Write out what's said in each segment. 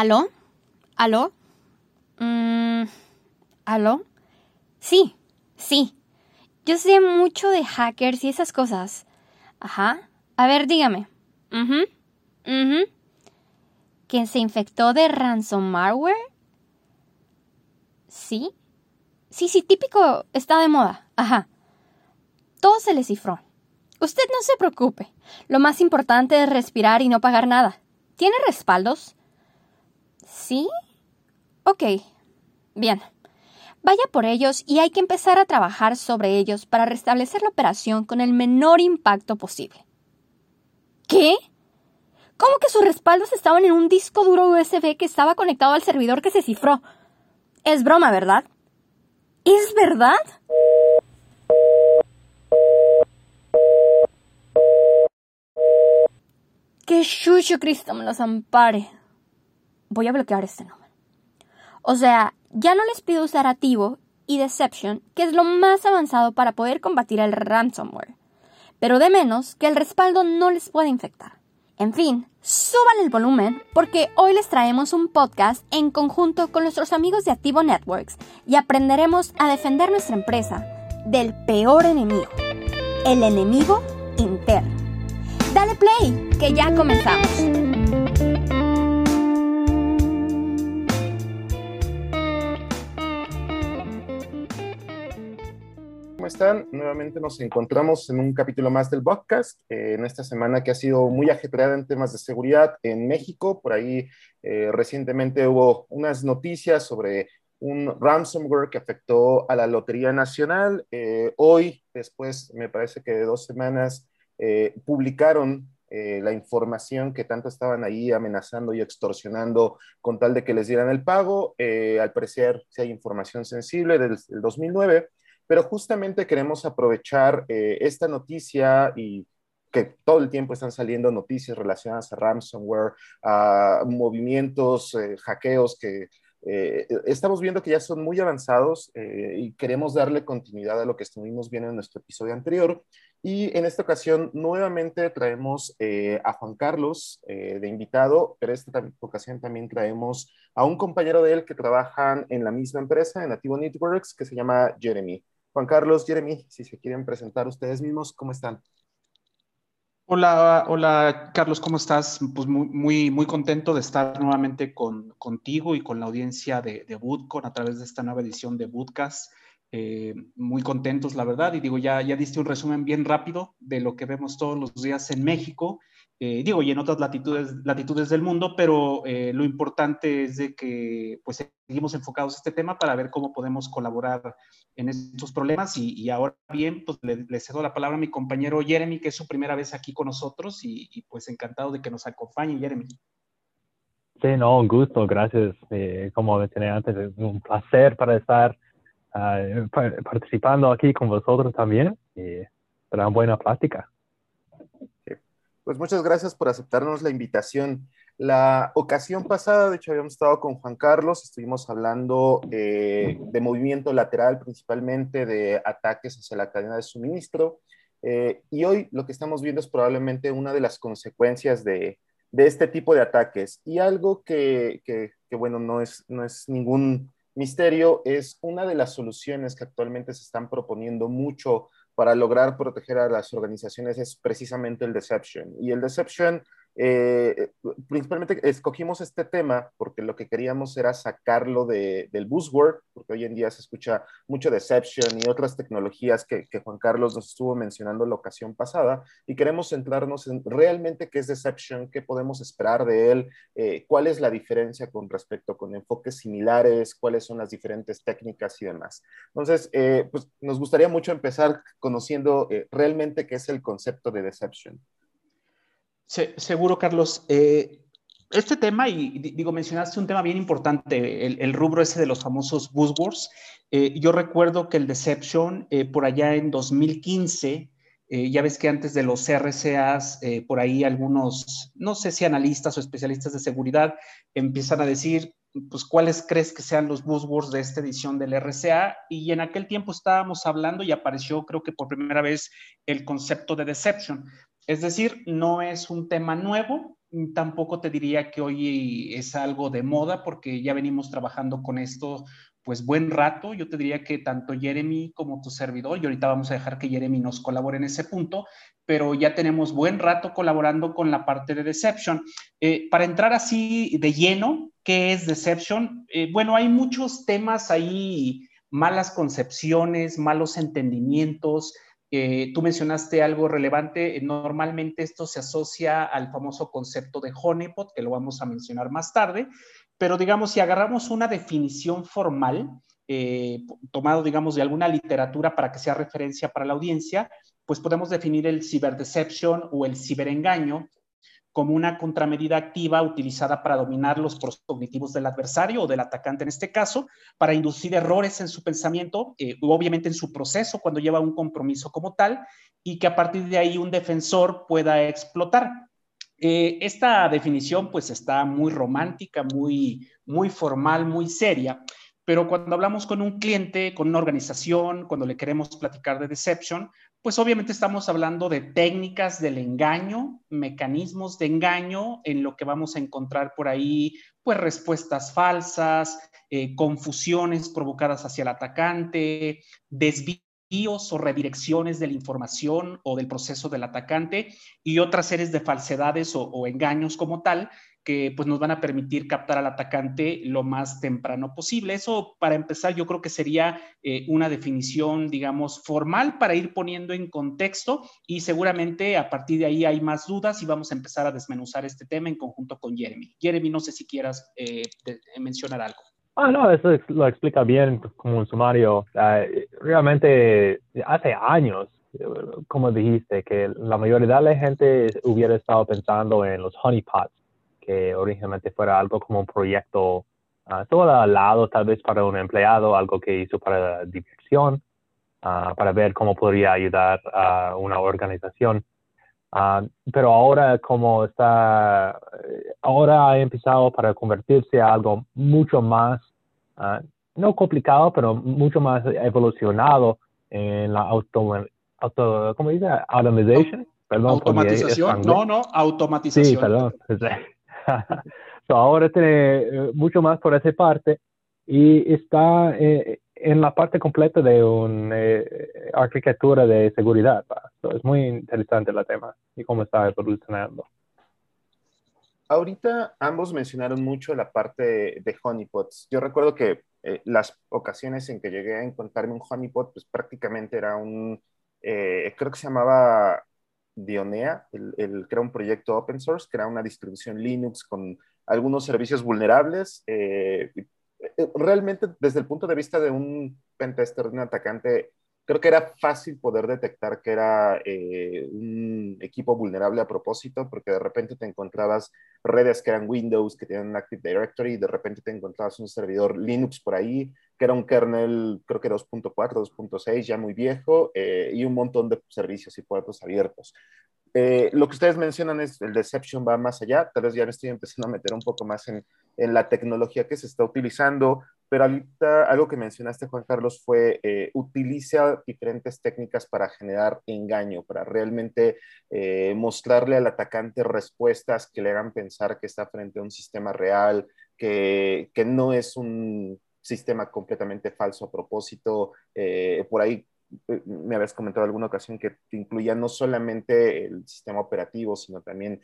¿Aló? ¿Aló? Mm, ¿Aló? Sí, sí. Yo sé mucho de hackers y esas cosas. Ajá. A ver, dígame. Mhm. Mhm. ¿Quién se infectó de ransomware? ¿Sí? Sí, sí, típico está de moda. Ajá. Todo se le cifró. Usted no se preocupe. Lo más importante es respirar y no pagar nada. ¿Tiene respaldos? ¿Sí? Ok. Bien. Vaya por ellos y hay que empezar a trabajar sobre ellos para restablecer la operación con el menor impacto posible. ¿Qué? ¿Cómo que sus respaldos estaban en un disco duro USB que estaba conectado al servidor que se cifró? Es broma, ¿verdad? ¿Es verdad? Que Shushu Cristo me los ampare. Voy a bloquear este número. O sea, ya no les pido usar Ativo y Deception, que es lo más avanzado para poder combatir el ransomware. Pero de menos que el respaldo no les puede infectar. En fin, suban el volumen porque hoy les traemos un podcast en conjunto con nuestros amigos de Activo Networks y aprenderemos a defender nuestra empresa del peor enemigo, el enemigo interno. Dale play, que ya comenzamos. Están? Nuevamente nos encontramos en un capítulo más del podcast, eh, en esta semana que ha sido muy ajetreada en temas de seguridad en México. Por ahí eh, recientemente hubo unas noticias sobre un ransomware que afectó a la Lotería Nacional. Eh, hoy, después, me parece que de dos semanas, publicaron la información que tanto estaban ahí amenazando y extorsionando con tal de que les dieran el pago. al parecer, si hay información sensible del 2009 pero justamente queremos aprovechar eh, esta noticia y que todo el tiempo están saliendo noticias relacionadas a ransomware, a movimientos, eh, hackeos que eh, estamos viendo que ya son muy avanzados y queremos darle continuidad a lo que estuvimos viendo en nuestro episodio anterior. Y en esta ocasión nuevamente traemos a Juan Carlos de invitado, pero esta ocasión también traemos a un compañero de él que trabaja en la misma empresa, en Nativo Networks, que se llama Jeremy. Juan Carlos, Jeremy, si se quieren presentar ustedes mismos, ¿cómo están? Hola, hola Carlos, ¿cómo estás? Pues muy, muy, contento de estar nuevamente con, contigo y con la audiencia de, de a través de esta nueva edición de Bootcast. Eh, muy contentos, la verdad, y digo, ya, ya diste un resumen bien rápido de lo que vemos todos los días en México eh, digo, y en otras latitudes, latitudes del mundo, pero eh, lo importante es de que pues seguimos enfocados a este tema para ver cómo podemos colaborar en estos problemas y, ahora bien, pues le, cedo la palabra a mi compañero Jeremy, que es su primera vez aquí con nosotros y, pues encantado de que nos acompañe, Jeremy. Sí, no, un gusto, gracias. Eh, como mencioné antes, es un placer para estar ah, participando aquí con vosotros también y para una buena plática. Pues muchas gracias por aceptarnos la invitación. La ocasión pasada, de hecho, habíamos estado con Juan Carlos, estuvimos hablando eh, de movimiento lateral, principalmente de ataques hacia la cadena de suministro. Eh, y hoy lo que estamos viendo es probablemente una de las consecuencias de, este tipo de ataques. Y algo que, que, bueno, no es, no es ningún misterio, es una de las soluciones que actualmente se están proponiendo mucho para lograr proteger a las organizaciones es precisamente el deception. Y el deception eh, principalmente escogimos este tema porque lo que queríamos era sacarlo de, del buzzword, porque hoy en día se escucha mucho Deception y otras tecnologías que, Juan Carlos nos estuvo mencionando la ocasión pasada, y queremos centrarnos en realmente qué es Deception, qué podemos esperar de él, eh, cuál es la diferencia con respecto con enfoques similares, cuáles son las diferentes técnicas y demás. Entonces, eh, pues nos gustaría mucho empezar conociendo realmente qué es el concepto de Deception seguro, Carlos. Eh, este tema, y digo, mencionaste un tema bien importante, el, rubro ese de los famosos buzzwords. Eh, yo recuerdo que el Deception, eh, por allá en 2015, ya ves que antes de los RCAs, por ahí algunos, no sé si analistas o especialistas de seguridad, empiezan a decir, pues, ¿cuáles crees que sean los buzzwords de esta edición del RCA? Y en aquel tiempo estábamos hablando y apareció, creo que por primera vez, el concepto de deception. Es decir, no es un tema nuevo, tampoco te diría que hoy es algo de moda porque ya venimos trabajando con esto pues buen rato. Yo te diría que tanto Jeremy como tu servidor, y ahorita vamos a dejar que Jeremy nos colabore en ese punto, pero ya tenemos buen rato colaborando con la parte de Deception. Eh, para entrar así de lleno, ¿qué es Deception? Eh, bueno, hay muchos temas ahí, malas concepciones, malos entendimientos. Eh, tú mencionaste algo relevante. Normalmente esto se asocia al famoso concepto de honeypot, que lo vamos a mencionar más tarde. Pero digamos, si agarramos una definición formal, eh, tomado, digamos, de alguna literatura para que sea referencia para la audiencia, pues podemos definir el ciberdeception o el ciberengaño como una contramedida activa utilizada para dominar los procesos cognitivos del adversario o del atacante en este caso, para inducir errores en su pensamiento, eh, obviamente en su proceso cuando lleva un compromiso como tal, y que a partir de ahí un defensor pueda explotar. Eh, esta definición pues está muy romántica, muy, muy formal, muy seria, pero cuando hablamos con un cliente, con una organización, cuando le queremos platicar de deception, pues obviamente estamos hablando de técnicas del engaño, mecanismos de engaño, en lo que vamos a encontrar por ahí, pues respuestas falsas, eh, confusiones provocadas hacia el atacante, desvíos o redirecciones de la información o del proceso del atacante y otras series de falsedades o, engaños como tal que pues nos van a permitir captar al atacante lo más temprano posible. Eso para empezar yo creo que sería eh, una definición digamos formal para ir poniendo en contexto y seguramente a partir de ahí hay más dudas y vamos a empezar a desmenuzar este tema en conjunto con Jeremy. Jeremy, no sé si quieras eh, mencionar algo. Ah, no, eso lo explica bien como un sumario. Ah, realmente hace años, como dijiste, que la mayoría de la gente hubiera estado pensando en los honeypots, que originalmente fuera algo como un proyecto uh, todo al lado, tal vez para un empleado, algo que hizo para diversión, ah, para ver cómo podría ayudar a una organización. Ah, pero ahora como está, ahora ha empezado para convertirse a algo mucho más no complicado, pero mucho más evolucionado en la auto, auto ¿cómo dice? Automation. Perdón, automatización. No, no, automatización. Sí, perdón. ahora tiene eh, mucho más por esa parte y está eh, en la parte completa de una eh, arquitectura de seguridad. es muy interesante el tema y cómo está evolucionando. Ahorita ambos mencionaron mucho la parte de honeypots. Yo recuerdo que eh, las ocasiones en que llegué a encontrarme un honeypot, pues prácticamente era un, eh, creo que se llamaba Dionea, el, el, era un proyecto open source, era una distribución Linux con algunos servicios vulnerables. Eh, realmente, desde el punto de vista de un pentester, de un atacante, creo que era fácil poder detectar que era eh, un equipo vulnerable a propósito, porque de repente te encontrabas redes que eran Windows, que tienen un Active Directory, y de repente te encontrabas un servidor Linux por ahí, que era un kernel, creo que 2.4, 2.6, ya muy viejo, eh, y un montón de servicios y puertos abiertos. Eh, lo que ustedes mencionan es el deception va más allá, tal vez ya me estoy empezando a meter un poco más en, en la tecnología que se está utilizando, pero ahorita algo que mencionaste, Juan Carlos, fue eh, utiliza diferentes técnicas para generar engaño, para realmente eh, mostrarle al atacante respuestas que le hagan pensar que está frente a un sistema real, que, que no es un sistema completamente falso a propósito. Eh, por ahí me habías comentado en alguna ocasión que incluía no solamente el sistema operativo, sino también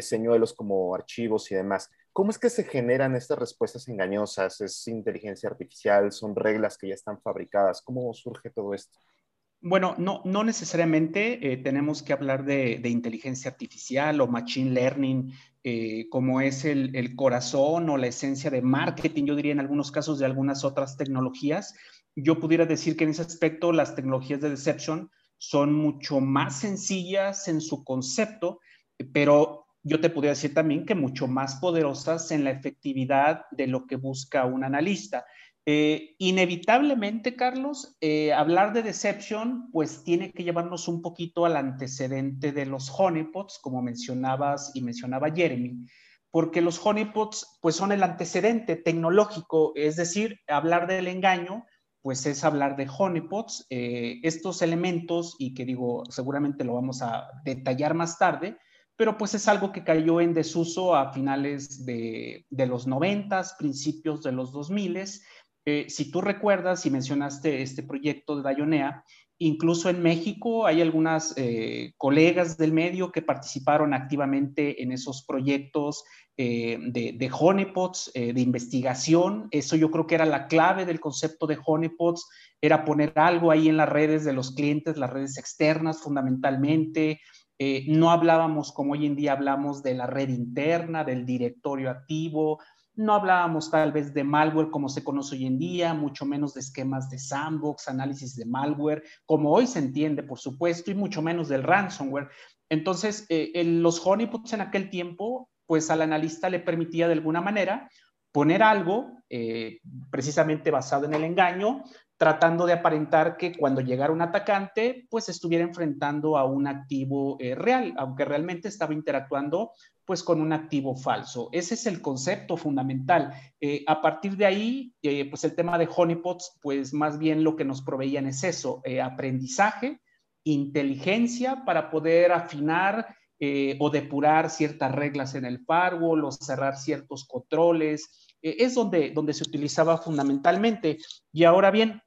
señuelos como archivos y demás. ¿Cómo es que se generan estas respuestas engañosas? ¿Es inteligencia artificial? ¿Son reglas que ya están fabricadas? ¿Cómo surge todo esto? Bueno, no, no necesariamente eh, tenemos que hablar de, inteligencia artificial o machine learning, eh, como es el, el, corazón o la esencia de marketing, yo diría en algunos casos de algunas otras tecnologías. Yo pudiera decir que en ese aspecto las tecnologías de deception son mucho más sencillas en su concepto, pero yo te podría decir también que mucho más poderosas en la efectividad de lo que busca un analista. Eh, inevitablemente, Carlos, eh, hablar de deception, pues tiene que llevarnos un poquito al antecedente de los honeypots, como mencionabas y mencionaba Jeremy, porque los honeypots, pues son el antecedente tecnológico, es decir, hablar del engaño, pues es hablar de honeypots. Eh, estos elementos, y que digo, seguramente lo vamos a detallar más tarde, pero pues es algo que cayó en desuso a finales de, los 90, principios de los 2000. Eh, si tú recuerdas y mencionaste este proyecto de Dayonea, incluso en México hay algunas eh, colegas del medio que participaron activamente en esos proyectos eh, de, de, honeypots, de investigación. Eso yo creo que era la clave del concepto de honeypots, era poner algo ahí en las redes de los clientes, las redes externas fundamentalmente, no hablábamos como hoy en día hablamos de la red interna, del directorio activo, no hablábamos tal vez de malware como se conoce hoy en día, mucho menos de esquemas de sandbox, análisis de malware, como hoy se entiende, por supuesto, y mucho menos del ransomware. Entonces, eh, los honeypots en aquel tiempo, pues al analista le permitía de alguna manera poner algo eh, precisamente basado en el engaño, tratando de aparentar que cuando llegara un atacante, pues estuviera enfrentando a un activo eh, real, aunque realmente estaba interactuando pues con un activo falso. Ese es el concepto fundamental. Eh, a partir de ahí, eh, pues el tema de honeypots, pues más bien lo que nos proveían es eso, aprendizaje, inteligencia para poder afinar o depurar ciertas reglas en el firewall o cerrar ciertos controles. es donde, donde se utilizaba fundamentalmente. Y ahora bien,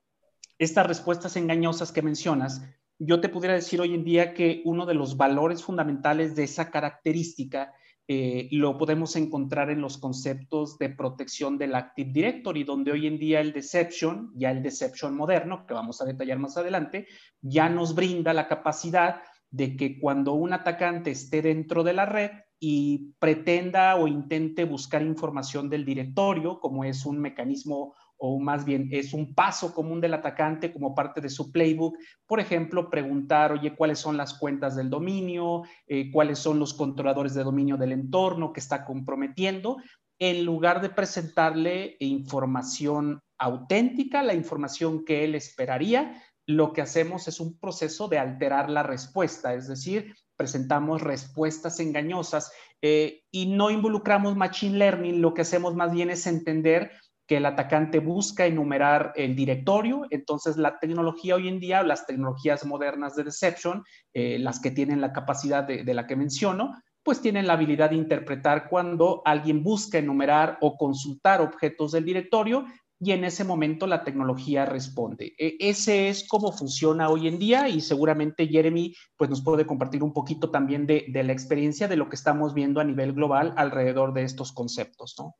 estas respuestas engañosas que mencionas, yo te pudiera decir hoy en día que uno de los valores fundamentales de esa característica eh, lo podemos encontrar en los conceptos de protección del Active Directory, donde hoy en día el Deception, ya el Deception moderno, que vamos a detallar más adelante, ya nos brinda la capacidad de que cuando un atacante esté dentro de la red y pretenda o intente buscar información del directorio, como es un mecanismo o más bien es un paso común del atacante como parte de su playbook. Por ejemplo, preguntar, oye, ¿cuáles son las cuentas del dominio? Eh, ¿Cuáles son los controladores de dominio del entorno que está comprometiendo? En lugar de presentarle información auténtica, la información que él esperaría, lo que hacemos es un proceso de alterar la respuesta, es decir, presentamos respuestas engañosas eh, y no involucramos machine learning, lo que hacemos más bien es entender que el atacante busca enumerar el directorio. Entonces, la tecnología hoy en día, las tecnologías modernas de deception, eh, las que tienen la capacidad de, la que menciono, pues tienen la habilidad de interpretar cuando alguien busca enumerar o consultar objetos del directorio y en ese momento la tecnología responde. E, ese es cómo funciona hoy en día y seguramente Jeremy pues nos puede compartir un poquito también de, de la experiencia de lo que estamos viendo a nivel global alrededor de estos conceptos, ¿no?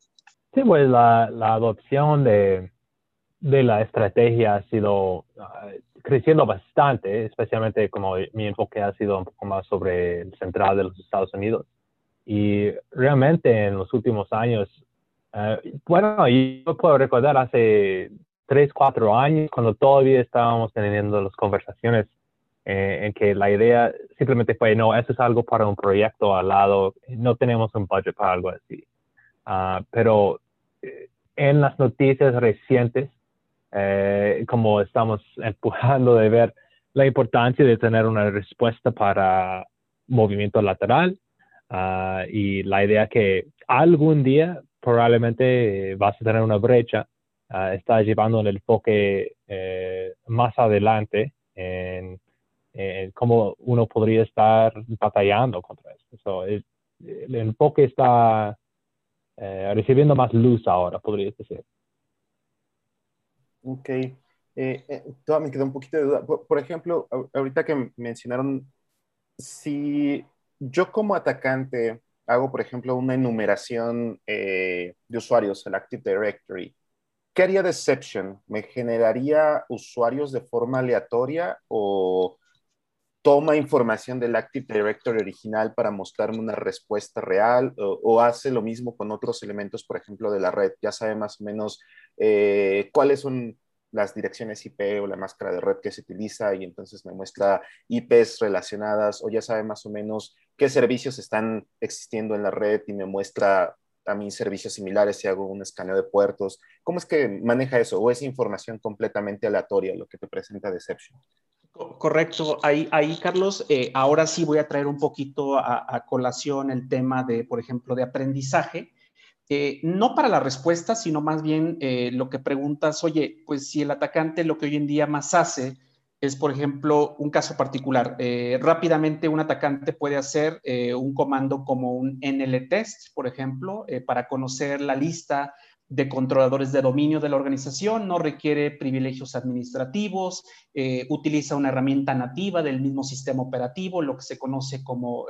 Sí, pues la, la adopción de, de, la estrategia ha sido ah, creciendo bastante, especialmente como mi enfoque ha sido un poco más sobre el central de los Estados Unidos. Y realmente en los últimos años, uh, bueno, yo puedo recordar hace tres, cuatro años, cuando todavía estábamos teniendo las conversaciones eh, en que la idea simplemente fue, no, eso es algo para un proyecto al lado, no tenemos un budget para algo así. Uh, pero en las noticias recientes, eh, como estamos empujando de ver la importancia de tener una respuesta para movimiento lateral ah, y la idea que algún día probablemente vas a tener una brecha, uh, está llevando el enfoque eh, más adelante en, cómo uno podría estar batallando contra esto. el enfoque está eh, recibiendo más luz ahora, podría decir. Ok. Eh, eh, todavía me queda un poquito de duda. Por, ejemplo, ahorita que mencionaron, si yo como atacante hago, por ejemplo, una enumeración de usuarios, el Active Directory, ¿qué haría Deception? ¿Me generaría usuarios de forma aleatoria o toma información del Active Directory original para mostrarme una respuesta real o, hace lo mismo con otros elementos, por ejemplo, de la red. Ya sabe más o menos eh, cuáles son las direcciones IP o la máscara de red que se utiliza y entonces me muestra IPs relacionadas o ya sabe más o menos qué servicios están existiendo en la red y me muestra a mí servicios similares si hago un escaneo de puertos. ¿Cómo es que maneja eso? ¿O es información completamente aleatoria lo que te presenta Deception? Correcto. Ahí, ahí Carlos, eh, ahora sí voy a traer un poquito a, colación el tema de, por ejemplo, de aprendizaje. Eh, no para la respuesta, sino más bien eh, lo que preguntas, oye, pues si el atacante lo que hoy en día más hace es, por ejemplo, un caso particular. Rápidamente un atacante puede hacer un comando como un NLTest, por ejemplo, para conocer la lista de controladores de dominio de la organización, no requiere privilegios administrativos, utiliza una herramienta nativa del mismo sistema operativo, lo que se conoce como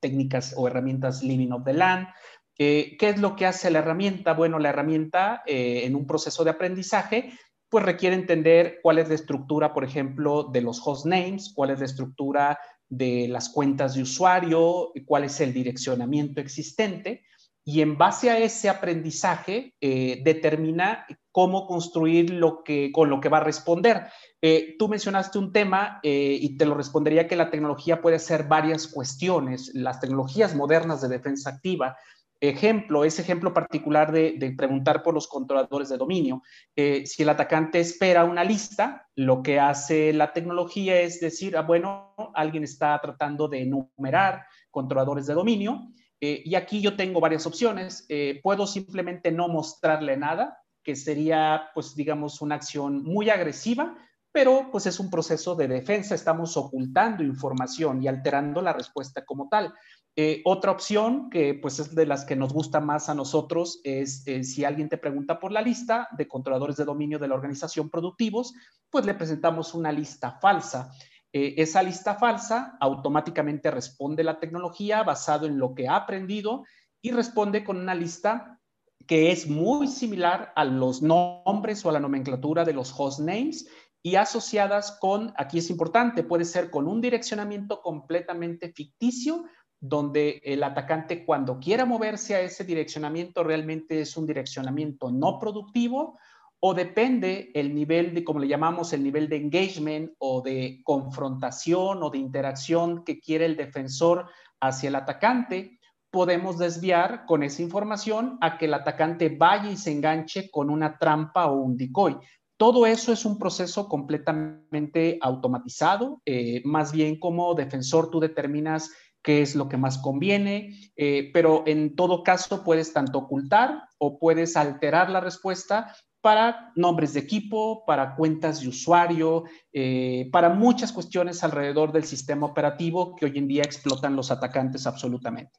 técnicas o herramientas living of the LAN. ¿Qué es lo que hace la herramienta? Bueno, la herramienta en un proceso de aprendizaje pues requiere entender cuál es la estructura, por ejemplo, de los host names, cuál es la estructura de las cuentas de usuario, cuál es el direccionamiento existente. Y en base a ese aprendizaje, eh, determina cómo construir lo que, con lo que va a responder. Eh, tú mencionaste un tema eh, y te lo respondería que la tecnología puede hacer varias cuestiones. Las tecnologías modernas de defensa activa ejemplo, ese ejemplo particular de, preguntar por los controladores de dominio. Si el atacante espera una lista, lo que hace la tecnología es decir, ah, bueno, alguien está tratando de enumerar controladores de dominio. Eh, y aquí yo tengo varias opciones. Eh, puedo simplemente no mostrarle nada, que sería, pues, digamos, una acción muy agresiva, pero pues es un proceso de defensa, estamos ocultando información y alterando la respuesta como tal. Eh, otra opción que pues es de las que nos gusta más a nosotros es si alguien te pregunta por la lista de controladores de dominio de la organización productivos, pues le presentamos una lista falsa. Eh, esa lista falsa automáticamente responde la tecnología basado en lo que ha aprendido y responde con una lista que es muy similar a los nombres o a la nomenclatura de los host names y asociadas con, aquí es importante, puede ser con un direccionamiento completamente ficticio donde el atacante cuando quiera moverse a ese direccionamiento realmente es un direccionamiento no productivo o depende el nivel de, como le llamamos, el nivel de engagement o de confrontación o de interacción que quiere el defensor hacia el atacante, podemos desviar con esa información a que el atacante vaya y se enganche con una trampa o un decoy. Todo eso es un proceso completamente automatizado, eh, más bien como defensor tú determinas qué es lo que más conviene, eh, pero en todo caso puedes tanto ocultar o puedes alterar la respuesta para nombres de equipo, para cuentas de usuario, eh, para muchas cuestiones alrededor del sistema operativo que hoy en día explotan los atacantes absolutamente.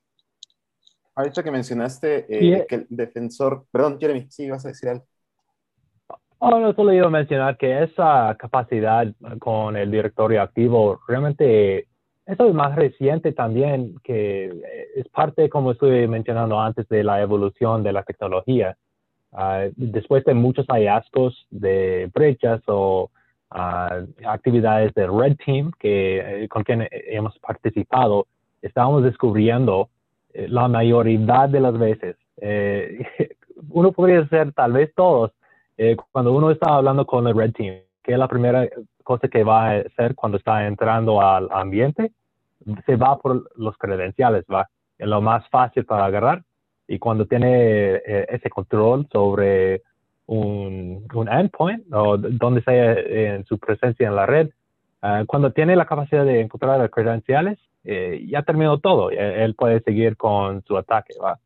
Ahorita que mencionaste eh, que el defensor, perdón, Jeremy, sí, vas a decir algo. Oh, no, solo iba a mencionar que esa capacidad con el directorio activo realmente eso es más reciente también, que eh, es parte, como estuve mencionando antes, de la evolución de la tecnología. Ah, después de muchos hallazgos de brechas o ah, actividades de Red Team que, eh, con quien hemos participado, estábamos descubriendo eh, la mayoría de las veces, uno podría ser tal vez todos, cuando uno está hablando con el Red Team, que es la primera cosa que va a hacer cuando está entrando al ambiente, se va por los credenciales, va, es lo más fácil para agarrar. Y cuando tiene eh, ese control sobre un, endpoint o donde sea en su presencia en la red, eh, cuando tiene la capacidad de encontrar las credenciales, eh, ya terminó todo. Él puede seguir con su ataque, va.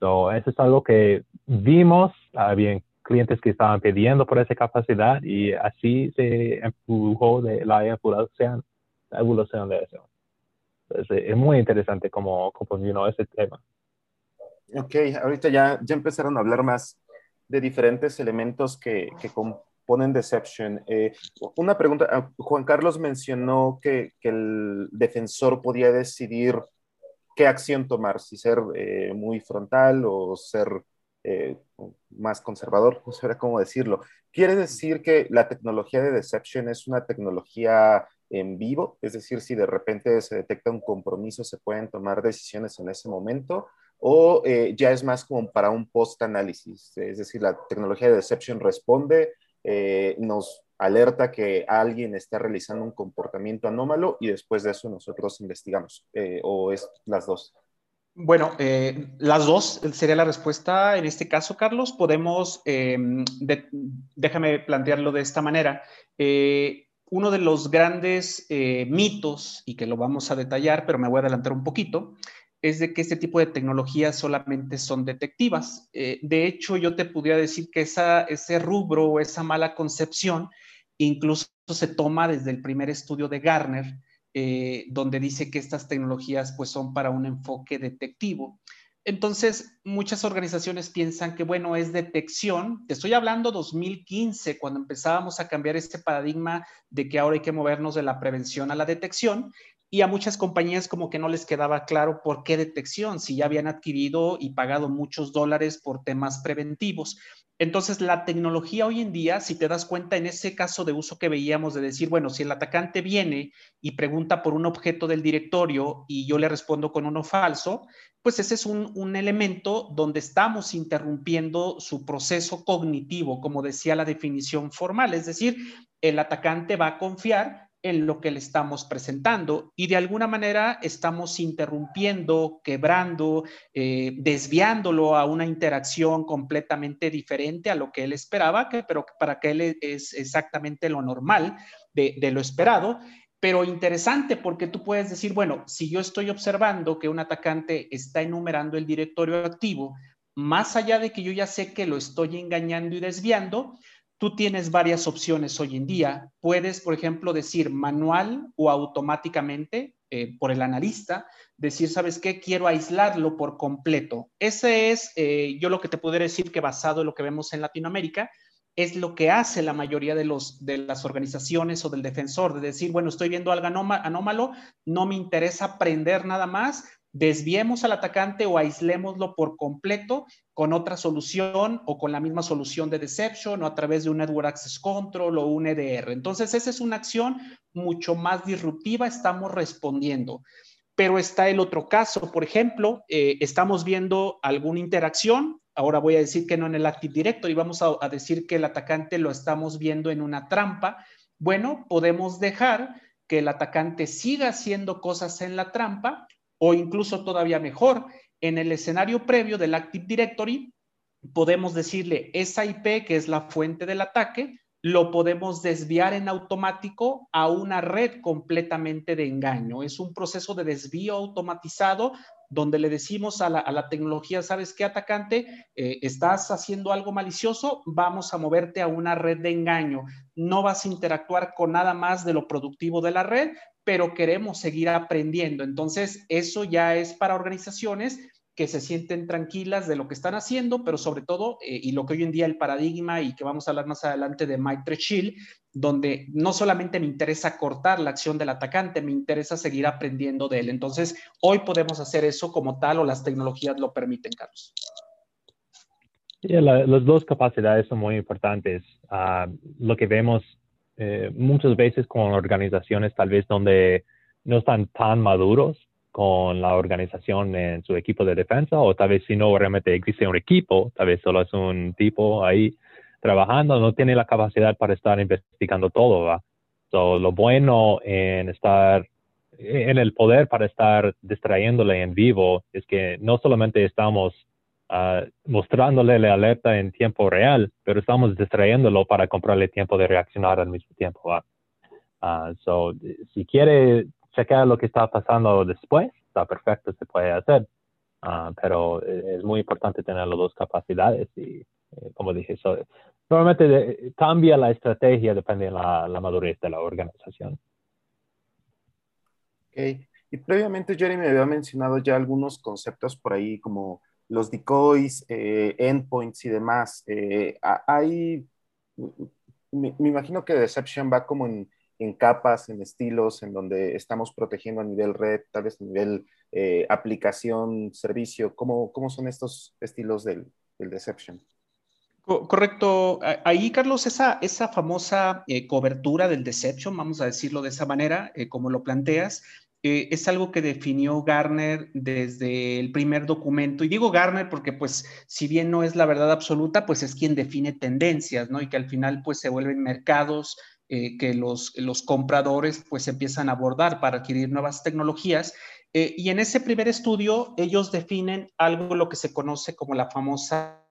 So, eso es algo que vimos, había clientes que estaban pidiendo por esa capacidad y así se empujó de la evolución, la evolución de eso. es muy interesante cómo, cómo vino ese tema. Ok, ahorita ya, ya empezaron a hablar más de diferentes elementos que, que componen Deception. Eh, una pregunta, ah, Juan Carlos mencionó que, que, el defensor podía decidir qué acción tomar, si ser eh, muy frontal o ser eh, más conservador, no sé cómo decirlo. ¿Quiere decir que la tecnología de Deception es una tecnología en vivo? Es decir, si de repente se detecta un compromiso, se pueden tomar decisiones en ese momento, o eh, ya es más como para un post-análisis. Es decir, la tecnología de Deception responde, eh, nos alerta que alguien está realizando un comportamiento anómalo y después de eso nosotros investigamos, o es las dos. Bueno, eh, las dos sería la respuesta en este caso, Carlos. Podemos, em, déjame plantearlo de esta manera. Eh, uno de los grandes eh, mitos, y que lo vamos a detallar, pero me voy a adelantar un poquito, es de que este tipo de tecnologías solamente son detectivas. de hecho, yo te podría decir que esa, ese rubro o esa mala concepción incluso se toma desde el primer estudio de Garner, eh, donde dice que estas tecnologías pues son para un enfoque detectivo. Entonces, muchas organizaciones piensan que, bueno, es detección. Te estoy hablando 2015, cuando empezábamos a cambiar este paradigma de que ahora hay que movernos de la prevención a la detección. Y a muchas compañías como que no les quedaba claro por qué detección, si ya habían adquirido y pagado muchos dólares por temas preventivos. Entonces, la tecnología hoy en día, si te das cuenta en ese caso de uso que veíamos de decir, bueno, si el atacante viene y pregunta por un objeto del directorio y yo le respondo con uno falso, pues ese es un, elemento donde estamos interrumpiendo su proceso cognitivo, como decía la definición formal, es decir, el atacante va a confiar en lo que le estamos presentando y de alguna manera estamos interrumpiendo, quebrando, eh, desviándolo a una interacción completamente diferente a lo que él esperaba, que, pero para que él es exactamente lo normal de, de lo esperado. Pero interesante porque tú puedes decir, bueno, si yo estoy observando que un atacante está enumerando el directorio activo, más allá de que yo ya sé que lo estoy engañando y desviando, tú tienes varias opciones hoy en día. Puedes, por ejemplo, decir manual o automáticamente eh, por el analista, decir, ¿sabes qué? Quiero aislarlo por completo. Ese es, eh, yo lo que te puedo decir que basado en lo que vemos en Latinoamérica, es lo que hace la mayoría de, los, de las organizaciones o del defensor, de decir, bueno, estoy viendo algo anómalo, no me interesa aprender nada más, desviemos al atacante o aislémoslo por completo con otra solución o con la misma solución de deception o a través de un Network Access Control o un EDR. Entonces, esa es una acción mucho más disruptiva, estamos respondiendo. Pero está el otro caso, por ejemplo, eh, estamos viendo alguna interacción, ahora voy a decir que no en el Active Directory, vamos a, a decir que el atacante lo estamos viendo en una trampa. Bueno, podemos dejar que el atacante siga haciendo cosas en la trampa o incluso todavía mejor, en el escenario previo del Active Directory, podemos decirle esa IP, que es la fuente del ataque, lo podemos desviar en automático a una red completamente de engaño. Es un proceso de desvío automatizado donde le decimos a la, tecnología, ¿sabes qué atacante? Eh, estás haciendo algo malicioso, vamos a moverte a una red de engaño. No vas a interactuar con nada más de lo productivo de la red, pero queremos seguir aprendiendo. Entonces, eso ya es para organizaciones que se sienten tranquilas de lo que están haciendo, pero sobre todo, eh, y lo que hoy en día el paradigma y que vamos a hablar más adelante de Mike Shield, donde no solamente me interesa cortar la acción del atacante, me interesa seguir aprendiendo de él. Entonces, hoy podemos hacer eso como tal o las tecnologías lo permiten, Carlos. las dos capacidades son muy importantes. Ah, lo que vemos eh, muchas veces con organizaciones tal vez donde no están tan maduros con la organización en su equipo de defensa o tal vez si no realmente existe un equipo, tal vez solo es un tipo ahí trabajando, no tiene la capacidad para estar investigando todo. ¿va? lo bueno en estar en el poder para estar distrayéndole en vivo es que no solamente estamos uh, mostrándole la alerta en tiempo real, pero estamos distrayéndolo para comprarle tiempo de reaccionar al mismo tiempo. Uh, so, si quiere chequear lo que está pasando después, está perfecto, se puede hacer. Ah, pero es muy importante tener las dos capacidades y, eh, como dije, normalmente cambia la estrategia depende de la, madurez de la organización. Y previamente Jeremy había mencionado ya algunos conceptos por ahí como los decoys, eh, endpoints y demás. Eh, hay, me, imagino que Deception va como en, en capas, en estilos, en donde estamos protegiendo a nivel red, tal vez a nivel eh, aplicación, servicio? ¿Cómo, ¿Cómo, son estos estilos del, del Deception? Correcto. Ahí, Carlos, esa, esa famosa cobertura del Deception, vamos a decirlo de esa manera, eh, como lo planteas, es algo que definió Garner desde el primer documento. Y digo Garner porque, pues, si bien no es la verdad absoluta, pues es quien define tendencias, ¿no? Y que al final, pues, se vuelven mercados, eh, que los, los compradores pues empiezan a abordar para adquirir nuevas tecnologías. Eh, y en ese primer estudio ellos definen algo lo que se conoce como la famosa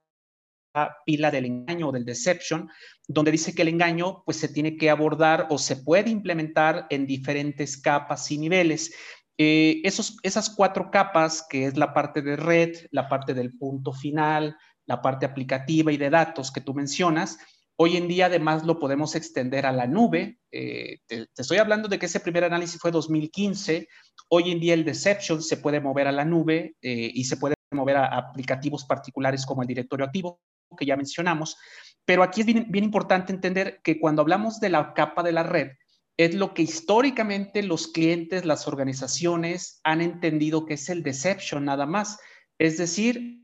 pila del engaño o del deception, donde dice que el engaño pues se tiene que abordar o se puede implementar en diferentes capas y niveles. Eh, esos, esas cuatro capas, que es la parte de red, la parte del punto final, la parte aplicativa y de datos que tú mencionas, Hoy en día además lo podemos extender a la nube. Eh, te, estoy hablando de que ese primer análisis fue 2015. Hoy en día el Deception se puede mover a la nube eh, y se puede mover a aplicativos particulares como el directorio activo que ya mencionamos. Pero aquí es bien, importante entender que cuando hablamos de la capa de la red, es lo que históricamente los clientes, las organizaciones han entendido que es el deception nada más. Es decir,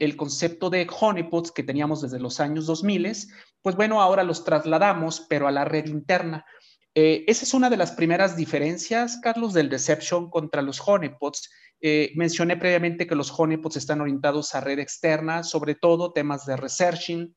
el concepto de honeypots que teníamos desde los años 2000, pues bueno, ahora los trasladamos, pero a la red interna. Eh, esa es una de las primeras diferencias, Carlos, del deception contra los honeypots. Eh, mencioné previamente que los honeypots están orientados a red externa, sobre todo temas de researching,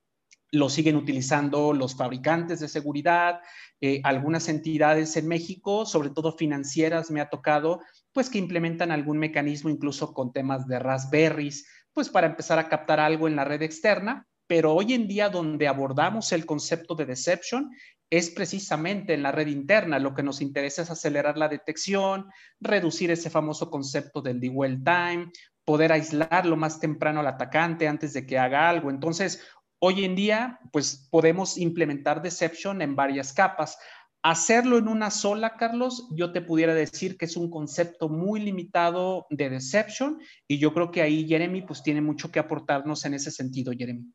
lo siguen utilizando los fabricantes de seguridad, eh, algunas entidades en México, sobre todo financieras, me ha tocado, pues que implementan algún mecanismo incluso con temas de Raspberries, pues para empezar a captar algo en la red externa. Pero hoy en día donde abordamos el concepto de deception es precisamente en la red interna. Lo que nos interesa es acelerar la detección, reducir ese famoso concepto del dwell time, poder aislar lo más temprano al atacante antes de que haga algo. Entonces, Hoy en día, pues podemos implementar Deception en varias capas. Hacerlo en una sola, Carlos, yo te pudiera decir que es un concepto muy limitado de Deception y yo creo que ahí Jeremy pues tiene mucho que aportarnos en ese sentido, Jeremy.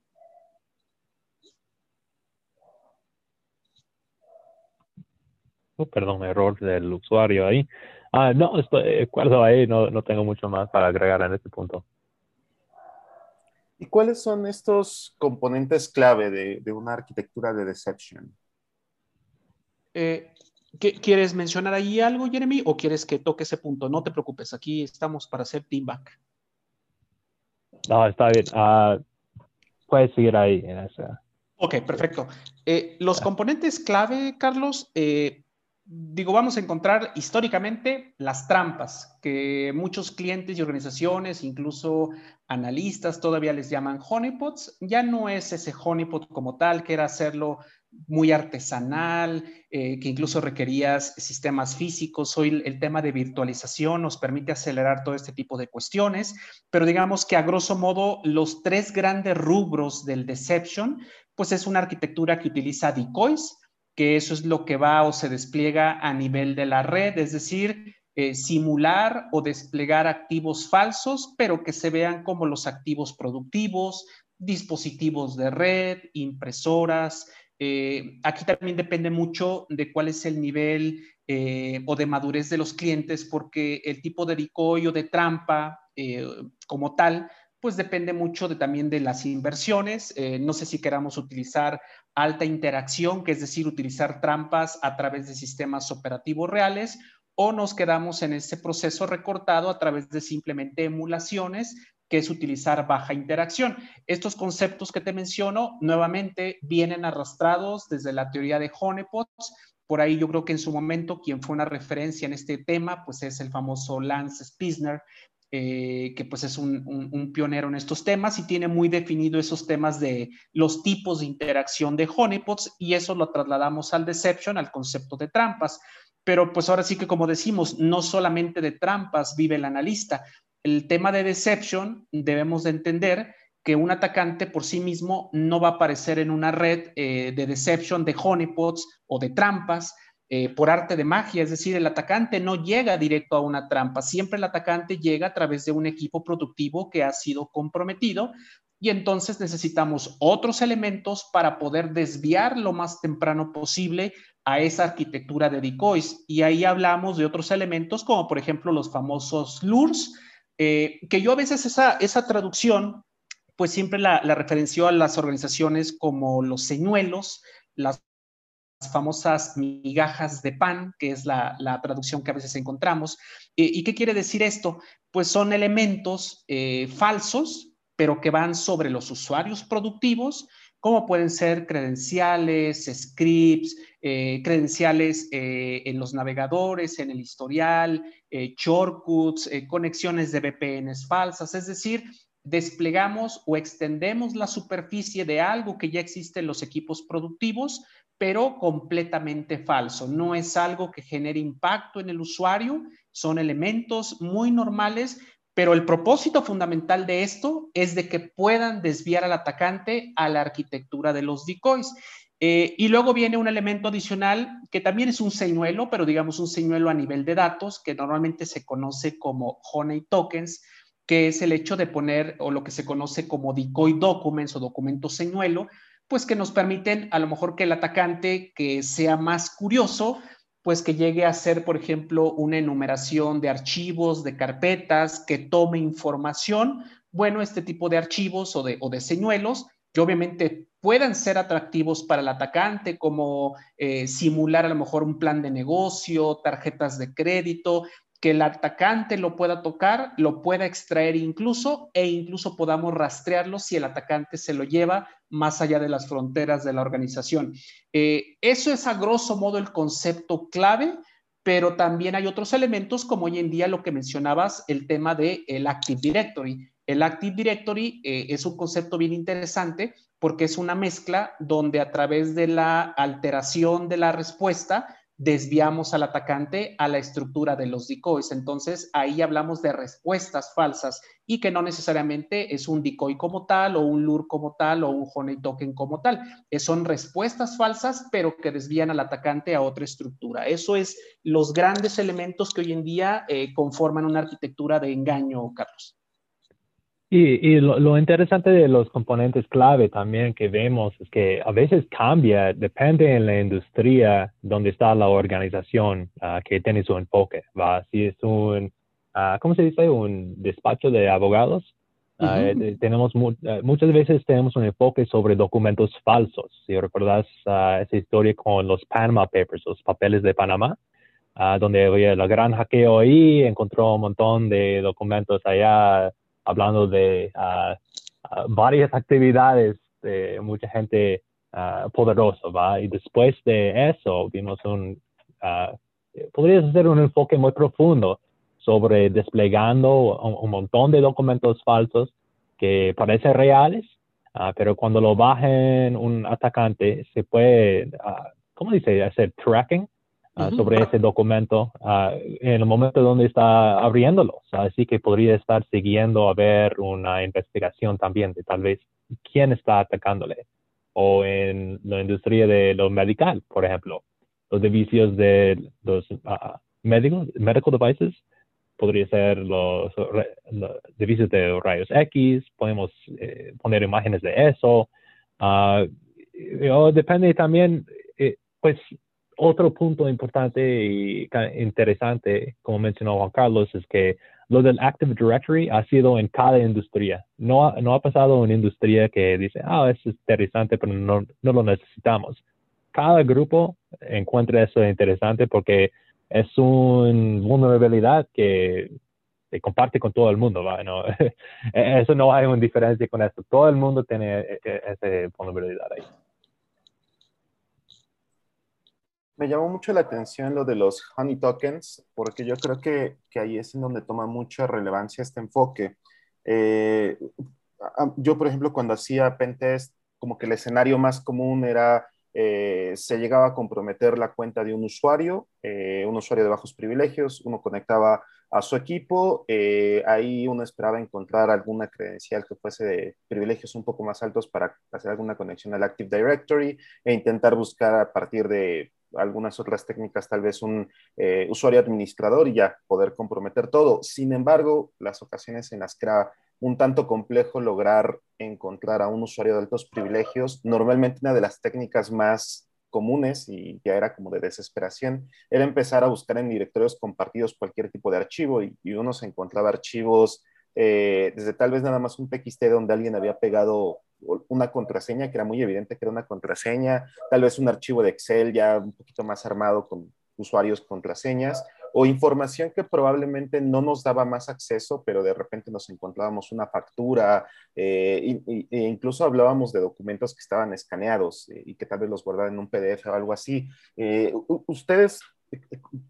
Oh, perdón, error del usuario ahí. Ah, no, estoy de acuerdo ahí, no, no tengo mucho más para agregar en este punto. ¿Y cuáles son estos componentes clave de, una arquitectura de deception? Eh, ¿Quieres mencionar ahí algo, Jeremy, o quieres que toque ese punto? No te preocupes, aquí estamos para hacer teamback. No, está bien. Uh, puedes seguir ahí en esa. Ok, perfecto. Eh, los componentes clave, Carlos, eh, digo, vamos a encontrar históricamente las trampas que muchos clientes y organizaciones, incluso analistas, todavía les llaman honeypots. Ya no es ese honeypot como tal, que era hacerlo muy artesanal, eh, que incluso requerías sistemas físicos. Hoy el, tema de virtualización nos permite acelerar todo este tipo de cuestiones, pero digamos que a grosso modo los tres grandes rubros del deception, pues es una arquitectura que utiliza decoys, que eso es lo que va o se despliega a nivel de la red, es decir, eh, simular o desplegar activos falsos, pero que se vean como los activos productivos, dispositivos de red, impresoras. Eh, aquí también depende mucho de cuál es el nivel eh, o de madurez de los clientes, porque el tipo de decoy o de trampa como tal, pues depende mucho de, también de las inversiones. no sé si queramos utilizar alta interacción, que es decir, utilizar trampas a través de sistemas operativos reales, o nos quedamos en ese proceso recortado a través de simplemente emulaciones, que es utilizar baja interacción. Estos conceptos que te menciono, nuevamente, vienen arrastrados desde la teoría de honeypots. Por ahí yo creo que en su momento quien fue una referencia en este tema, pues es el famoso Lance Spisner, eh, que pues es un, pionero en estos temas y tiene muy definido esos temas de los tipos de interacción de honeypots y eso lo trasladamos al deception, al concepto de trampas. Pero pues ahora sí que como decimos, no solamente de trampas vive el analista. El tema de deception debemos de entender que un atacante por sí mismo no va a aparecer en una red eh, de deception de honeypots o de trampas, eh, por arte de magia, es decir, el atacante no llega directo a una trampa, siempre el atacante llega a través de un equipo productivo que ha sido comprometido y entonces necesitamos otros elementos para poder desviar lo más temprano posible a esa arquitectura de decoys. Y ahí hablamos de otros elementos como por ejemplo los famosos lures, eh, que yo a veces esa, esa traducción pues siempre la, la referenció a las organizaciones como los señuelos, las famosas migajas de pan, que es la, traducción que a veces encontramos. ¿Y qué quiere decir esto? Pues son elementos eh, falsos, pero que van sobre los usuarios productivos, como pueden ser credenciales, scripts, eh, credenciales eh, en los navegadores, en el historial, shortcuts, conexiones de VPNs falsas, es decir, desplegamos o extendemos la superficie de algo que ya existe en los equipos productivos pero completamente falso. No es algo que genere impacto en el usuario, son elementos muy normales, pero el propósito fundamental de esto es de que puedan desviar al atacante a la arquitectura de los decoys. Eh, y luego viene un elemento adicional que también es un señuelo, pero digamos un señuelo a nivel de datos, que normalmente se conoce como honey tokens, que es el hecho de poner o lo que se conoce como decoy documents o documentos señuelo, pues que nos permiten a lo mejor que el atacante que sea más curioso pues que llegue a ser, por ejemplo, una enumeración de archivos, de carpetas, que tome información. Bueno, este tipo de archivos o de, o de señuelos que obviamente puedan ser atractivos para el atacante, como eh, simular a lo mejor un plan de negocio, tarjetas de crédito, que el atacante lo pueda tocar, lo pueda extraer incluso e incluso podamos rastrearlo si el atacante se lo lleva más allá de las fronteras de la organización. Eh, eso es a grosso modo el concepto clave, pero también hay otros elementos como hoy en día lo que mencionabas, el tema del el Active Directory. El Active Directory eh, es un concepto bien interesante porque es una mezcla donde a través de la alteración de la respuesta desviamos al atacante a la estructura de los decoys. Entonces, ahí hablamos de respuestas falsas y que no necesariamente es un decoy como tal o un lure como tal o un honey token como tal. son respuestas falsas, pero que desvían al atacante a otra estructura. Eso es los grandes elementos que hoy en día eh, conforman una arquitectura de engaño, Carlos. Y, lo, interesante de los componentes clave también que vemos es que a veces cambia, depende en la industria donde está la organización ah, que tiene su enfoque. ¿va? Si es un, uh, ¿cómo se dice? Un despacho de abogados. Eh, tenemos muchas veces tenemos un enfoque sobre documentos falsos. Si recuerdas esa historia con los Panama Papers, los papeles de Panamá, donde había la gran hackeo ahí, encontró un montón de documentos allá hablando de ah, ah, varias actividades de mucha gente uh, poderosa, ¿va? Y después de eso vimos un, podrías hacer un enfoque muy profundo sobre desplegando un, montón de documentos falsos que parecen reales, pero cuando lo bajen un atacante se puede, ¿cómo dice? Hacer tracking Ah, sobre ese documento uh, en el momento donde está abriéndolo. así que podría estar siguiendo a ver una investigación también de tal vez quién está atacándole. O en la industria de lo medical, por ejemplo, los devices de los uh, médicos, medical devices, podría ser los, los de rayos X, podemos eh, poner imágenes de eso. depende también, eh, pues otro punto importante y interesante, como mencionó Juan Carlos, es que lo del Active Directory ha sido en cada industria. No, no ha pasado en una industria que dice, ah, es interesante, pero no, no lo necesitamos. Cada grupo encuentra eso interesante porque es una vulnerabilidad que se comparte con todo el mundo. No, eso no hay una diferencia con esto. Todo el mundo tiene e, e, esa vulnerabilidad ahí. Me llamó mucho la atención lo de los honey tokens, porque yo creo que, que ahí es en donde toma mucha relevancia este enfoque. Eh, yo, por ejemplo, cuando hacía pentest, como que el escenario más común era, eh, se llegaba a comprometer la cuenta de un usuario, eh, un usuario de bajos privilegios, uno conectaba a su equipo, ahí uno esperaba encontrar alguna credencial que fuese de privilegios un poco más altos para hacer alguna conexión al Active Directory e intentar buscar a partir de algunas otras técnicas, tal vez un eh, usuario administrador y ya poder comprometer todo. Sin embargo, las ocasiones en las que era un tanto complejo lograr encontrar a un usuario de altos privilegios, normalmente una de las técnicas más comunes y ya era como de desesperación, era empezar a buscar en directorios compartidos cualquier tipo de archivo y, uno se encontraba archivos eh, desde tal vez nada más un TXT donde alguien había pegado una contraseña que era muy evidente que era una contraseña, tal vez un archivo de Excel ya un poquito más armado con usuarios, contraseñas, o información que probablemente no nos daba más acceso, pero de repente nos encontrábamos una factura, eh, e incluso hablábamos de documentos que estaban escaneados eh, y que tal vez los guardaban en un PDF o algo así. ¿Ustedes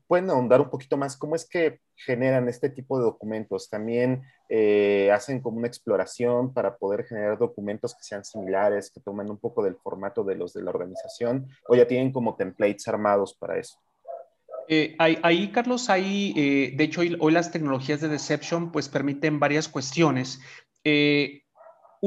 pueden ahondar un poquito más cómo es que generan este tipo de documentos. También eh, hacen como una exploración para poder generar documentos que sean similares, que tomen un poco del formato de los de la organización, o ya tienen como templates armados para eso. Eh, ahí, Carlos, ahí, eh, de hecho, hoy, las tecnologías de deception pues permiten varias cuestiones. Eh,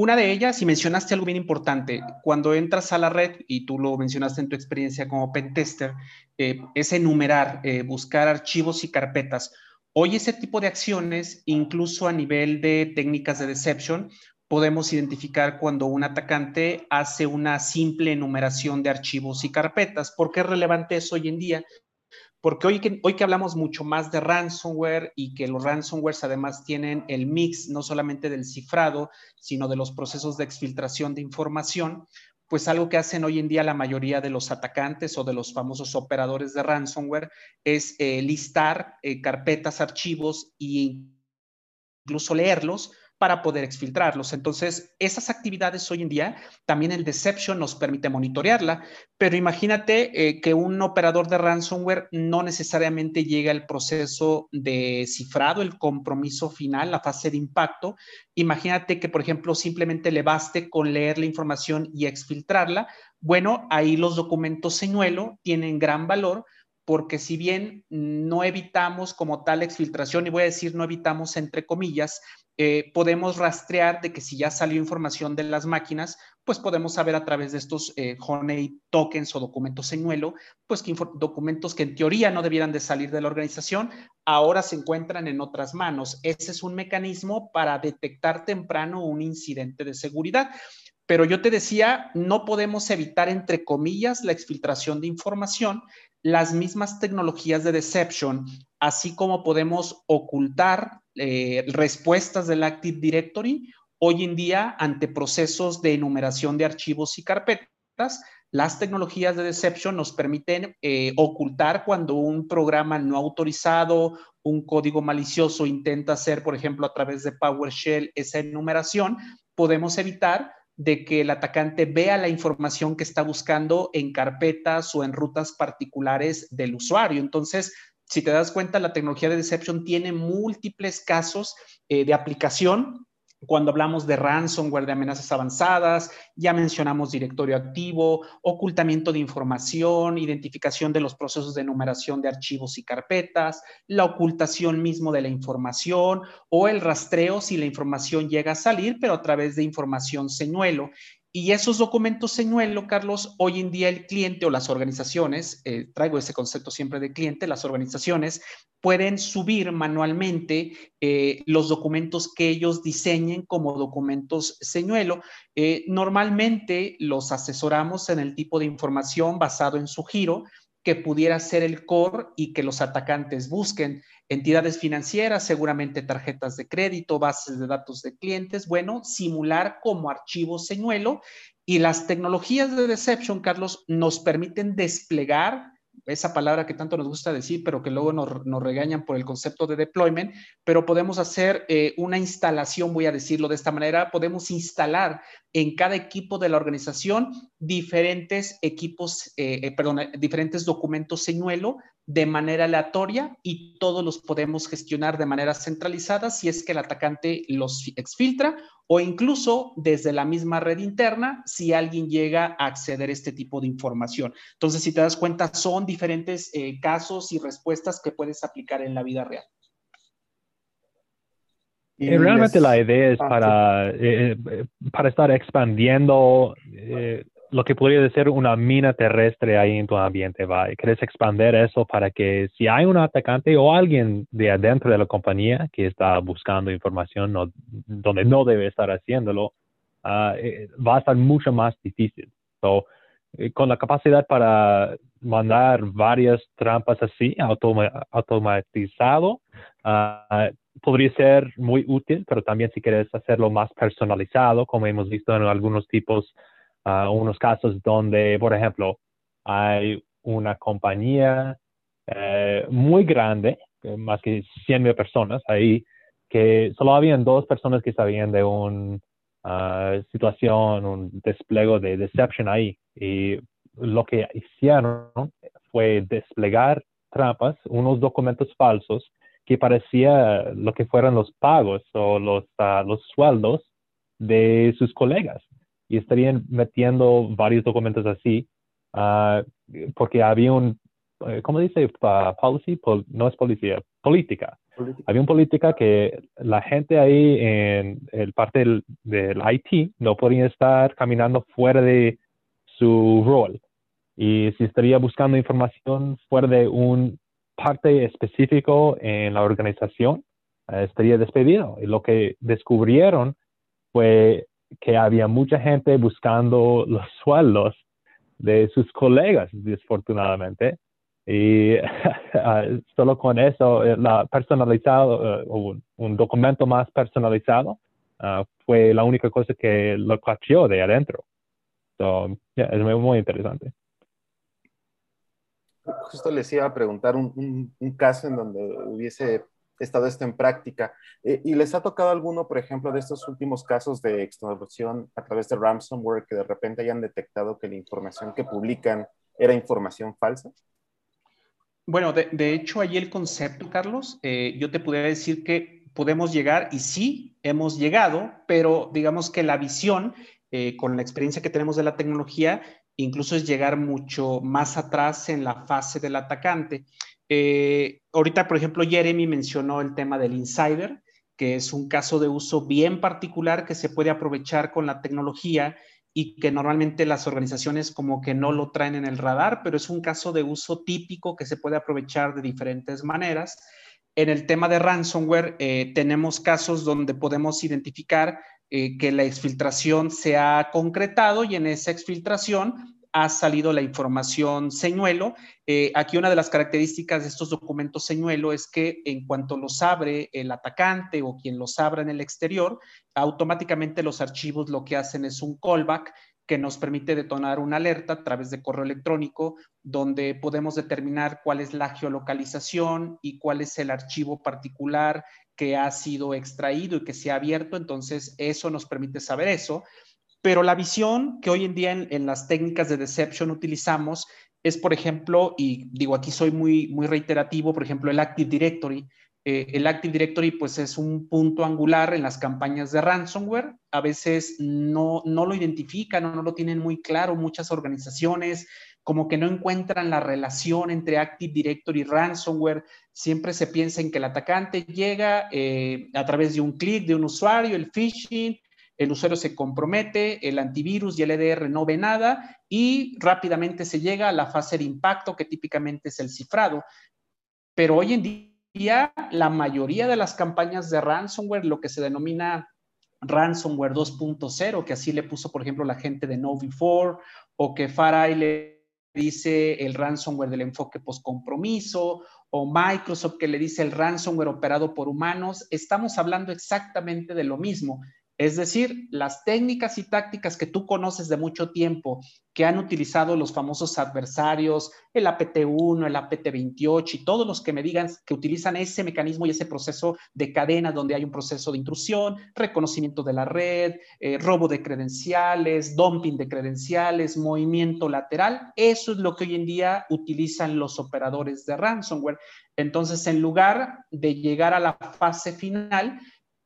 una de ellas, y mencionaste algo bien importante, cuando entras a la red, y tú lo mencionaste en tu experiencia como pentester, es enumerar, buscar archivos y carpetas. Hoy ese tipo de acciones, incluso a nivel de técnicas de deception, podemos identificar cuando un atacante hace una simple enumeración de archivos y carpetas. ¿Por qué es relevante eso hoy en día? Porque hoy que, hoy que hablamos mucho más de ransomware y que los ransomwares además tienen el mix no solamente del cifrado, sino de los procesos de exfiltración de información, pues algo que hacen hoy en día la mayoría de los atacantes o de los famosos operadores de ransomware es eh, listar eh, carpetas, archivos e incluso leerlos para poder exfiltrarlos. Entonces, esas actividades hoy en día, también el Deception nos permite monitorearla, pero imagínate eh, que un operador de ransomware no necesariamente llega al proceso de cifrado, el compromiso final, la fase de impacto. Imagínate que, por ejemplo, simplemente le baste con leer la información y exfiltrarla. Bueno, ahí los documentos señuelo tienen gran valor porque si bien no evitamos como tal exfiltración, y voy a decir no evitamos entre comillas, eh, podemos rastrear de que si ya salió información de las máquinas, pues podemos saber a través de estos eh, Honey tokens o documentos señuelo, pues que documentos que en teoría no debieran de salir de la organización, ahora se encuentran en otras manos. Ese es un mecanismo para detectar temprano un incidente de seguridad. Pero yo te decía, no podemos evitar, entre comillas, la exfiltración de información. Las mismas tecnologías de deception, así como podemos ocultar eh, respuestas del Active Directory. Hoy en día, ante procesos de enumeración de archivos y carpetas, las tecnologías de deception nos permiten eh, ocultar cuando un programa no autorizado, un código malicioso intenta hacer, por ejemplo, a través de PowerShell esa enumeración, podemos evitar de que el atacante vea la información que está buscando en carpetas o en rutas particulares del usuario. Entonces, si te das cuenta, la tecnología de deception tiene múltiples casos eh, de aplicación. Cuando hablamos de ransomware, de amenazas avanzadas, ya mencionamos directorio activo, ocultamiento de información, identificación de los procesos de numeración de archivos y carpetas, la ocultación mismo de la información o el rastreo si la información llega a salir, pero a través de información señuelo. Y esos documentos señuelo, Carlos, hoy en día el cliente o las organizaciones, eh, traigo ese concepto siempre de cliente, las organizaciones pueden subir manualmente eh, los documentos que ellos diseñen como documentos señuelo. Eh, normalmente los asesoramos en el tipo de información basado en su giro que pudiera ser el core y que los atacantes busquen. Entidades financieras, seguramente tarjetas de crédito, bases de datos de clientes, bueno, simular como archivo señuelo. Y las tecnologías de deception, Carlos, nos permiten desplegar esa palabra que tanto nos gusta decir, pero que luego nos, regañan por el concepto de deployment, pero podemos hacer eh, una instalación, voy a decirlo de esta manera, podemos instalar en cada equipo de la organización diferentes equipos, eh, eh, perdón, diferentes documentos señuelo de manera aleatoria y todos los podemos gestionar de manera centralizada si es que el atacante los exfiltra o incluso desde la misma red interna si alguien llega a acceder a este tipo de información. Entonces, si te das cuenta, son diferentes eh, casos y respuestas que puedes aplicar en la vida real. Y realmente la idea es para, eh, eh, para estar expandiendo lo que podría ser una mina terrestre ahí en tu ambiente, ¿va? Quieres expandir eso para que si hay un atacante o alguien de adentro de la compañía que está buscando información donde no debe estar haciéndolo, ah, eh, va a estar mucho más difícil. So, eh, con la capacidad para mandar varias trampas así, automatizado, uh, podría ser muy útil, pero también si quieres hacerlo más personalizado, como hemos visto en algunos tipos unos casos donde, por ejemplo, hay una compañía eh, muy grande, más que 100 mil personas ahí, que solo habían dos personas que sabían de una ah, situación, un despliegue de deception ahí. Y lo que hicieron fue desplegar trampas, unos documentos falsos que parecía lo que fueran los pagos o los, ah, los sueldos de sus colegas y estarían metiendo varios documentos así, ah, porque había un eh, ¿cómo dice? policy, no es policía, política. Había una política que la gente ahí en el parte del, del IT no podía estar caminando fuera de su rol. Y si estaría buscando información fuera de un parte específico en la organización, eh, estaría despedido. Y lo que descubrieron fue que había mucha gente buscando los sueldos de sus colegas, desafortunadamente. Y ah, solo con eso, eh, la personalizado, uh, un, documento más personalizado, ah, fue la única cosa que lo cacheó de adentro. So, es muy, interesante. Justo les iba a preguntar un, un caso en donde hubiese estado esto en práctica. Eh, ¿Y les ha tocado alguno, por ejemplo, de estos últimos casos de extorsión a través de ransomware que de repente hayan detectado que la información que publican era información falsa? Bueno, de, hecho, ahí el concepto, Carlos, eh, yo te podría decir que podemos llegar, y sí, hemos llegado, pero digamos que la visión, eh, con la experiencia que tenemos de la tecnología, incluso es llegar mucho más atrás en la fase del atacante. Eh, ahorita, por ejemplo, Jeremy mencionó el tema del insider, que es un caso de uso bien particular que se puede aprovechar con la tecnología y que normalmente las organizaciones como que no lo traen en el radar, pero es un caso de uso típico que se puede aprovechar de diferentes maneras. En el tema de ransomware, eh, tenemos casos donde podemos identificar eh, que la exfiltración se ha concretado y en esa exfiltración ha salido la información señuelo. Eh, aquí una de las características de estos documentos señuelo es que en cuanto los abre el atacante o quien los abra en el exterior, automáticamente los archivos lo que hacen es un callback que nos permite detonar una alerta a través de correo electrónico donde podemos determinar cuál es la geolocalización y cuál es el archivo particular que ha sido extraído y que se ha abierto. Entonces, eso nos permite saber eso. Pero la visión que hoy en día en, las técnicas de deception utilizamos es, por ejemplo, y digo aquí soy muy, muy reiterativo, por ejemplo, el Active Directory. Eh, el Active Directory pues es un punto angular en las campañas de ransomware. A veces no, no lo identifican o no lo tienen muy claro muchas organizaciones, como que no encuentran la relación entre Active Directory y ransomware. Siempre se piensa en que el atacante llega eh, a través de un clic de un usuario, el phishing, el usuario se compromete, el antivirus y el EDR no ve nada y rápidamente se llega a la fase de impacto que típicamente es el cifrado. Pero hoy en día la mayoría de las campañas de ransomware, lo que se denomina ransomware 2.0, que así le puso, por ejemplo, la gente de KnowBe4 o que Farai le dice el ransomware del enfoque post-compromiso o Microsoft que le dice el ransomware operado por humanos, estamos hablando exactamente de lo mismo. Es decir, las técnicas y tácticas que tú conoces de mucho tiempo, que han utilizado los famosos adversarios, el APT1, el APT28 y todos los que me digan que utilizan ese mecanismo y ese proceso de cadena donde hay un proceso de intrusión, reconocimiento de la red, eh, robo de credenciales, dumping de credenciales, movimiento lateral, eso es lo que hoy en día utilizan los operadores de ransomware. Entonces, en lugar de llegar a la fase final,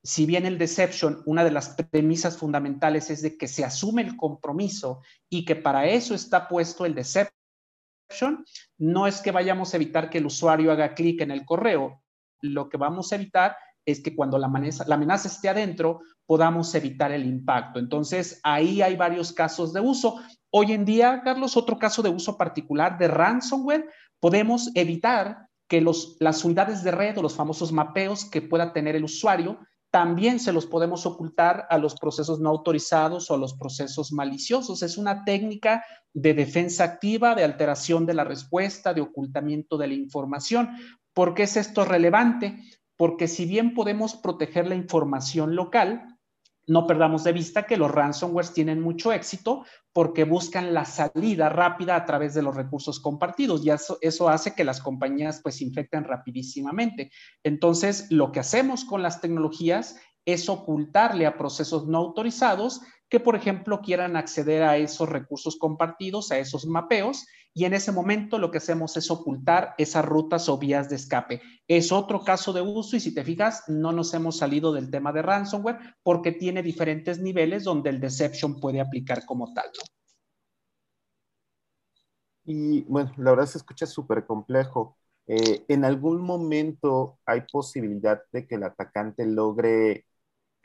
si bien el deception, una de las premisas fundamentales es de que se asume el compromiso y que para eso está puesto el deception, no es que vayamos a evitar que el usuario haga clic en el correo. Lo que vamos a evitar es que cuando la amenaza, esté adentro, podamos evitar el impacto. Entonces, ahí hay varios casos de uso. Hoy en día, Carlos, otro caso de uso particular de ransomware, podemos evitar que los, las unidades de red o los famosos mapeos que pueda tener el usuario también se los podemos ocultar a los procesos no autorizados o a los procesos maliciosos. Es una técnica de defensa activa, de alteración de la respuesta, de ocultamiento de la información. ¿Por qué es esto relevante? Porque si bien podemos proteger la información local, no perdamos de vista que los ransomwares tienen mucho éxito porque buscan la salida rápida a través de los recursos compartidos y eso, eso, hace que las compañías pues infecten rapidísimamente. Entonces, lo que hacemos con las tecnologías es ocultarle a procesos no autorizados que, por ejemplo, quieran acceder a esos recursos compartidos, a esos mapeos, y en ese momento lo que hacemos es ocultar esas rutas o vías de escape. Es otro caso de uso y si te fijas, no nos hemos salido del tema de ransomware porque tiene diferentes niveles donde el deception puede aplicar como tal. Y bueno, la verdad se escucha súper complejo. Eh, ¿En algún momento hay posibilidad de que el atacante logre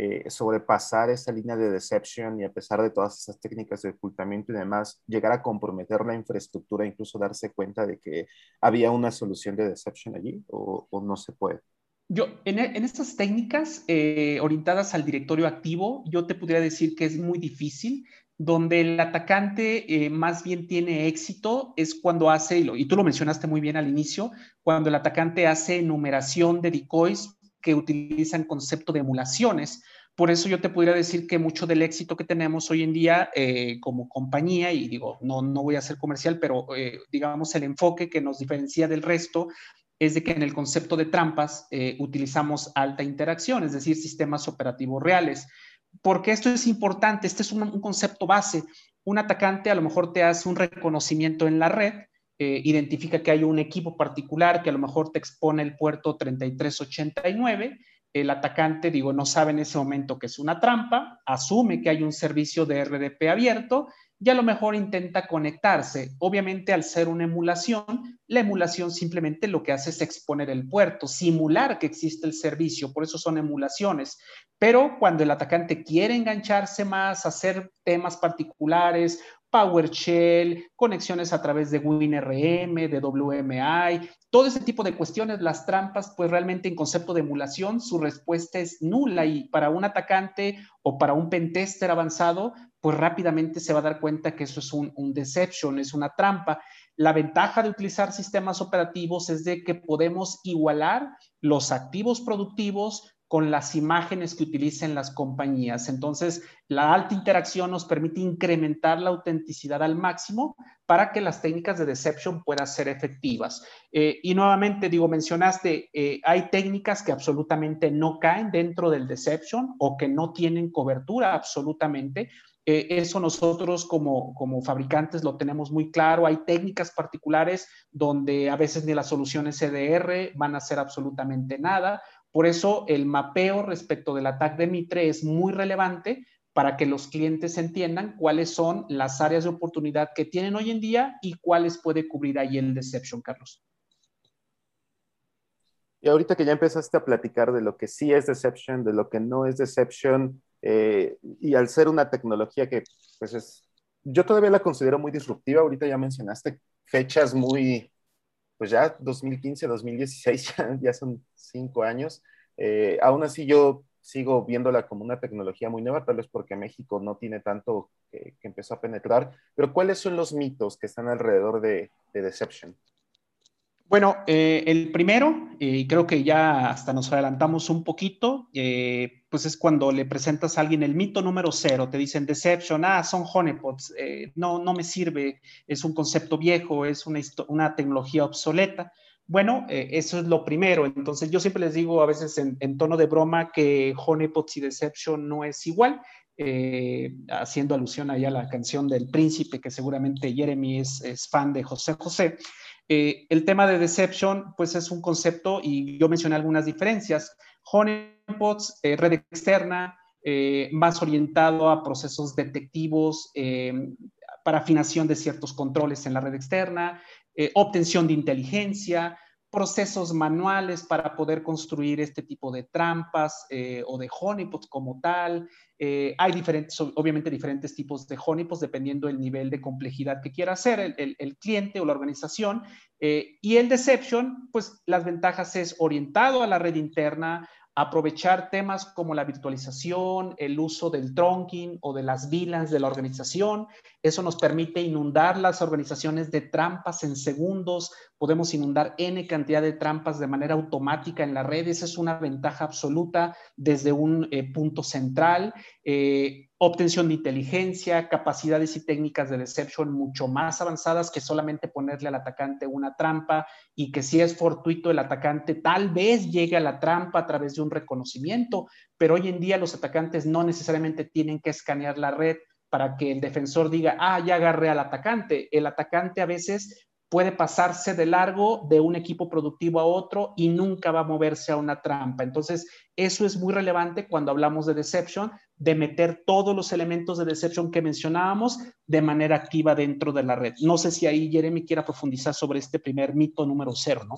eh, sobrepasar esa línea de deception y a pesar de todas esas técnicas de ocultamiento y demás, llegar a comprometer la infraestructura, incluso darse cuenta de que había una solución de deception allí o, no se puede? Yo, en, estas técnicas eh, orientadas al directorio activo, yo te podría decir que es muy difícil. Donde el atacante eh, más bien tiene éxito es cuando hace, y tú lo mencionaste muy bien al inicio, cuando el atacante hace enumeración de decoys que utilizan concepto de emulaciones. Por eso yo te podría decir que mucho del éxito que tenemos hoy en día eh, como compañía, y digo, no, no voy a ser comercial, pero eh, digamos el enfoque que nos diferencia del resto es de que en el concepto de trampas eh, utilizamos alta interacción, es decir, sistemas operativos reales. Porque esto es importante, este es un concepto base. Un atacante a lo mejor te hace un reconocimiento en la red, eh, identifica que hay un equipo particular que a lo mejor te expone el puerto 3389. El atacante, digo, no sabe en ese momento que es una trampa, asume que hay un servicio de RDP abierto y a lo mejor intenta conectarse. Obviamente, al ser una emulación, la emulación simplemente lo que hace es exponer el puerto, simular que existe el servicio, por eso son emulaciones. Pero cuando el atacante quiere engancharse más, hacer temas particulares PowerShell, conexiones a través de WinRM, de WMI, todo ese tipo de cuestiones, las trampas, pues realmente en concepto de emulación su respuesta es nula y para un atacante o para un pentester avanzado, pues rápidamente se va a dar cuenta que eso es un, un deception, es una trampa. La ventaja de utilizar sistemas operativos es de que podemos igualar los activos productivos con las imágenes que utilicen las compañías. Entonces, la alta interacción nos permite incrementar la autenticidad al máximo para que las técnicas de deception puedan ser efectivas. Eh, y nuevamente, digo, mencionaste, eh, hay técnicas que absolutamente no caen dentro del deception o que no tienen cobertura absolutamente. Eh, eso nosotros como, como fabricantes lo tenemos muy claro. Hay técnicas particulares donde a veces ni las soluciones CDR van a hacer absolutamente nada por eso el mapeo respecto del ataque de Mitre es muy relevante para que los clientes entiendan cuáles son las áreas de oportunidad que tienen hoy en día y cuáles puede cubrir ahí el Deception, Carlos. Y ahorita que ya empezaste a platicar de lo que sí es Deception, de lo que no es Deception, eh, y al ser una tecnología que, pues es, yo todavía la considero muy disruptiva, ahorita ya mencionaste fechas muy, pues ya 2015, 2016, ya, son cinco años. Eh, aún así yo sigo viéndola como una tecnología muy nueva, tal vez porque México no tiene tanto que, empezó a penetrar, pero ¿cuáles son los mitos que están alrededor de, de Deception? Bueno, eh, el primero, eh, y creo que ya hasta nos adelantamos un poquito, eh, pues es cuando le presentas a alguien el mito número cero, te dicen deception, ah, son honeypots, no, no me sirve, es un concepto viejo, es una, tecnología obsoleta. Bueno, eso es lo primero. Entonces, yo siempre les digo a veces en, tono de broma que honeypots y deception no es igual. haciendo alusión ahí a la canción del príncipe, que seguramente Jeremy es fan de José José. Eh, el tema de deception, pues es un concepto y yo mencioné algunas diferencias. Honeypots, eh, red externa, eh, más orientado a procesos detectivos para afinación de ciertos controles en la red externa, obtención de inteligencia, procesos manuales para poder construir este tipo de trampas o de honeypots como tal, eh, hay diferentes, obviamente diferentes tipos de honeypots dependiendo del nivel de complejidad que quiera hacer el, cliente o la organización. Eh, y el deception, pues las ventajas es orientado a la red interna, aprovechar temas como la virtualización, el uso del trunking o de las VLANs de la organización. Eso nos permite inundar las organizaciones de trampas en segundos. Podemos inundar N cantidad de trampas de manera automática en la red. Esa es una ventaja absoluta desde un eh, punto central. Eh, obtención de inteligencia, capacidades y técnicas de deception mucho más avanzadas que solamente ponerle al atacante una trampa y que si es fortuito el atacante tal vez llegue a la trampa a través de un reconocimiento, pero hoy en día los atacantes no necesariamente tienen que escanear la red para que el defensor diga, ah, ya agarré al atacante. El atacante a veces puede pasarse de largo de un equipo productivo a otro y nunca va a moverse a una trampa. Entonces, eso es muy relevante cuando hablamos de deception, de meter todos los elementos de deception que mencionábamos de manera activa dentro de la red. No sé si ahí Jeremy quiera profundizar sobre este primer mito número cero, ¿no?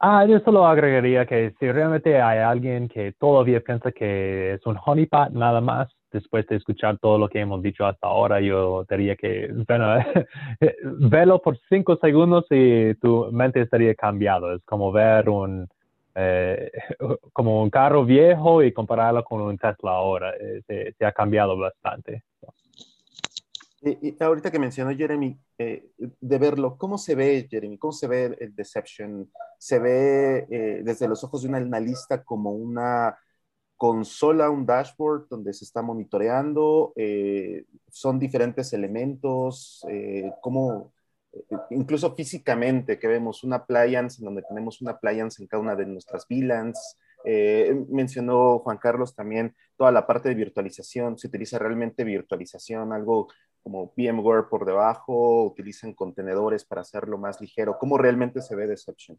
Ah, yo solo agregaría que si realmente hay alguien que todavía piensa que es un honeypot nada más, después de escuchar todo lo que hemos dicho hasta ahora, yo diría que bueno, velo por cinco segundos y tu mente estaría cambiado. Es como ver un, eh, como un carro viejo y compararlo con un Tesla ahora. Eh, se, ha cambiado bastante. Y, ahorita que mencionó Jeremy, eh, de verlo, ¿cómo se ve, Jeremy? ¿Cómo se ve el Deception? ¿Se ve desde los ojos de un analista como una consola, un dashboard donde se está monitoreando? ¿Son diferentes elementos? ¿Cómo, incluso físicamente, que vemos una appliance en donde tenemos una appliance en cada una de nuestras VLANs. Eh, mencionó Juan Carlos también toda la parte de virtualización. Se utiliza realmente virtualización, algo como VMware por debajo, utilizan contenedores para hacerlo más ligero. ¿Cómo realmente se ve Deception?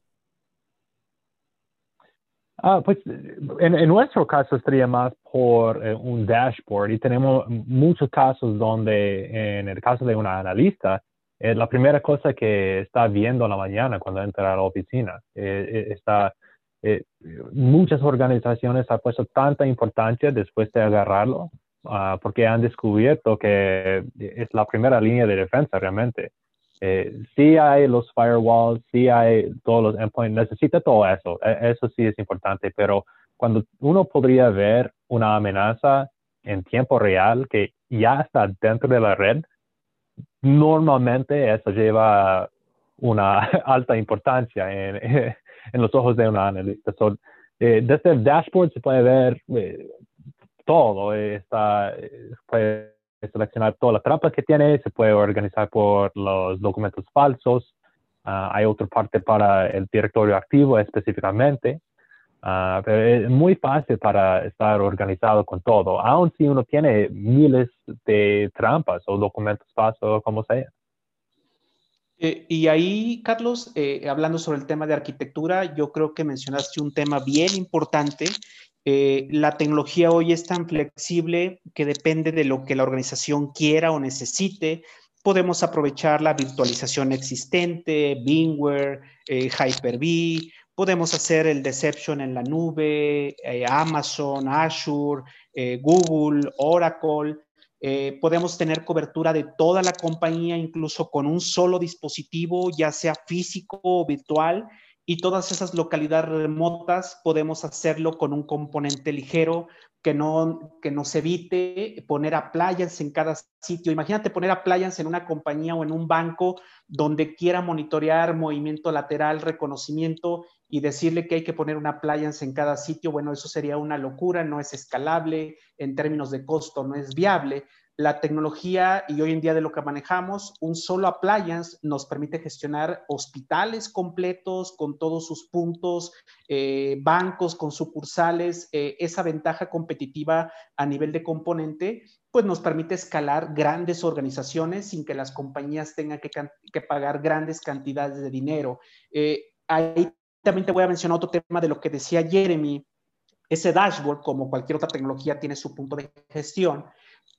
Ah, pues en, nuestro caso estaría más por eh, un dashboard y tenemos muchos casos donde en el caso de un analista es la primera cosa que está viendo en la mañana cuando entra a la oficina. Eh, eh, está, eh, muchas organizaciones han puesto tanta importancia después de agarrarlo ah, porque han descubierto que es la primera línea de defensa realmente. sí hay los firewalls, sí hay todos los endpoints, necesita todo eso, e, eso sí es importante, pero cuando uno podría ver una amenaza en tiempo real que ya está dentro de la red, normalmente eso lleva una alta importancia en, en los ojos de un analista. Eh, desde el dashboard se puede ver eh, todo. está, puede seleccionar todas las trampas que tiene, se puede organizar por los documentos falsos. Ah, hay otra parte para el directorio activo específicamente. Uh, pero es muy fácil para estar organizado con todo, aun si uno tiene miles de trampas o documentos falsos, como sea. Eh, y ahí, Carlos, eh, hablando sobre el tema de arquitectura, yo creo que mencionaste un tema bien importante. Eh, la tecnología hoy es tan flexible que depende de lo que la organización quiera o necesite. Podemos aprovechar la virtualización existente, VMware, Hyper-V, Podemos hacer el Deception en la nube, eh, Amazon, Azure, eh, Google, Oracle. Eh, podemos tener cobertura de toda la compañía, incluso con un solo dispositivo, ya sea físico o virtual. Y todas esas localidades remotas podemos hacerlo con un componente ligero que, no, que nos evite poner a playas en cada sitio. Imagínate poner a playas en una compañía o en un banco donde quiera monitorear movimiento lateral, reconocimiento y decirle que hay que poner una appliance en cada sitio, bueno, eso sería una locura, no es escalable, en términos de costo no es viable. La tecnología y hoy en día de lo que manejamos, un solo appliance nos permite gestionar hospitales completos con todos sus puntos, eh, bancos con sucursales. Eh, esa ventaja competitiva a nivel de componente, pues nos permite escalar grandes organizaciones sin que las compañías tengan que, pagar grandes cantidades de dinero. Eh, hay también te voy a mencionar otro tema de lo que decía Jeremy. Ese dashboard, como cualquier otra tecnología, tiene su punto de gestión.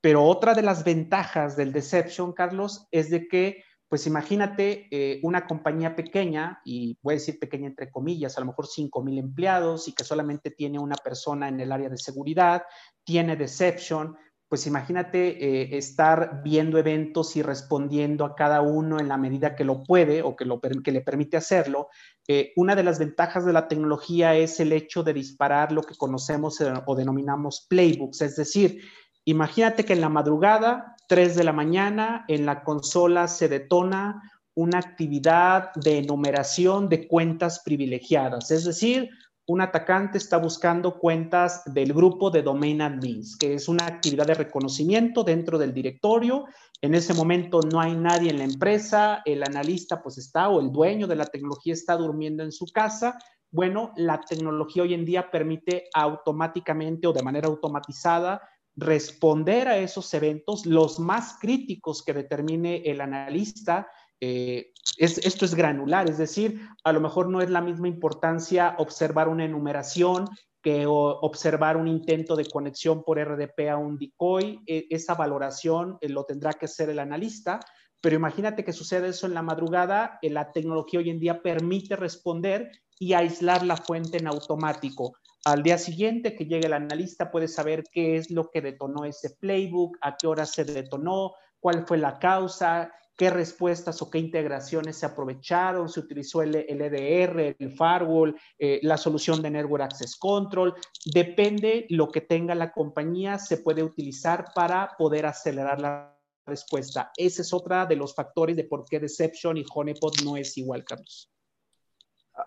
Pero otra de las ventajas del Deception, Carlos, es de que, pues imagínate eh, una compañía pequeña, y voy a decir pequeña entre comillas, a lo mejor 5 mil empleados y que solamente tiene una persona en el área de seguridad, tiene Deception, pues imagínate eh, estar viendo eventos y respondiendo a cada uno en la medida que lo puede o que, lo, que le permite hacerlo. Eh, una de las ventajas de la tecnología es el hecho de disparar lo que conocemos eh, o denominamos playbooks, es decir, imagínate que en la madrugada, 3 de la mañana, en la consola se detona una actividad de enumeración de cuentas privilegiadas, es decir, un atacante está buscando cuentas del grupo de domain admins, que es una actividad de reconocimiento dentro del directorio. En ese momento no hay nadie en la empresa, el analista pues está o el dueño de la tecnología está durmiendo en su casa. Bueno, la tecnología hoy en día permite automáticamente o de manera automatizada responder a esos eventos, los más críticos que determine el analista, eh, esto es granular, es decir, a lo mejor no es la misma importancia observar una enumeración que observar un intento de conexión por RDP a un decoy. E, esa valoración eh, lo tendrá que hacer el analista, pero imagínate que sucede eso en la madrugada, eh, la tecnología hoy en día permite responder y aislar la fuente en automático. Al día siguiente que llegue el analista puede saber qué es lo que detonó ese playbook, a qué hora se detonó, cuál fue la causa, qué respuestas o qué integraciones se aprovecharon, se utilizó el, EDR, el firewall, eh, la solución de Network Access Control. Depende lo que tenga la compañía, se puede utilizar para poder acelerar la respuesta. Ese es otro de los factores de por qué Deception y Honeypot no es igual, Carlos.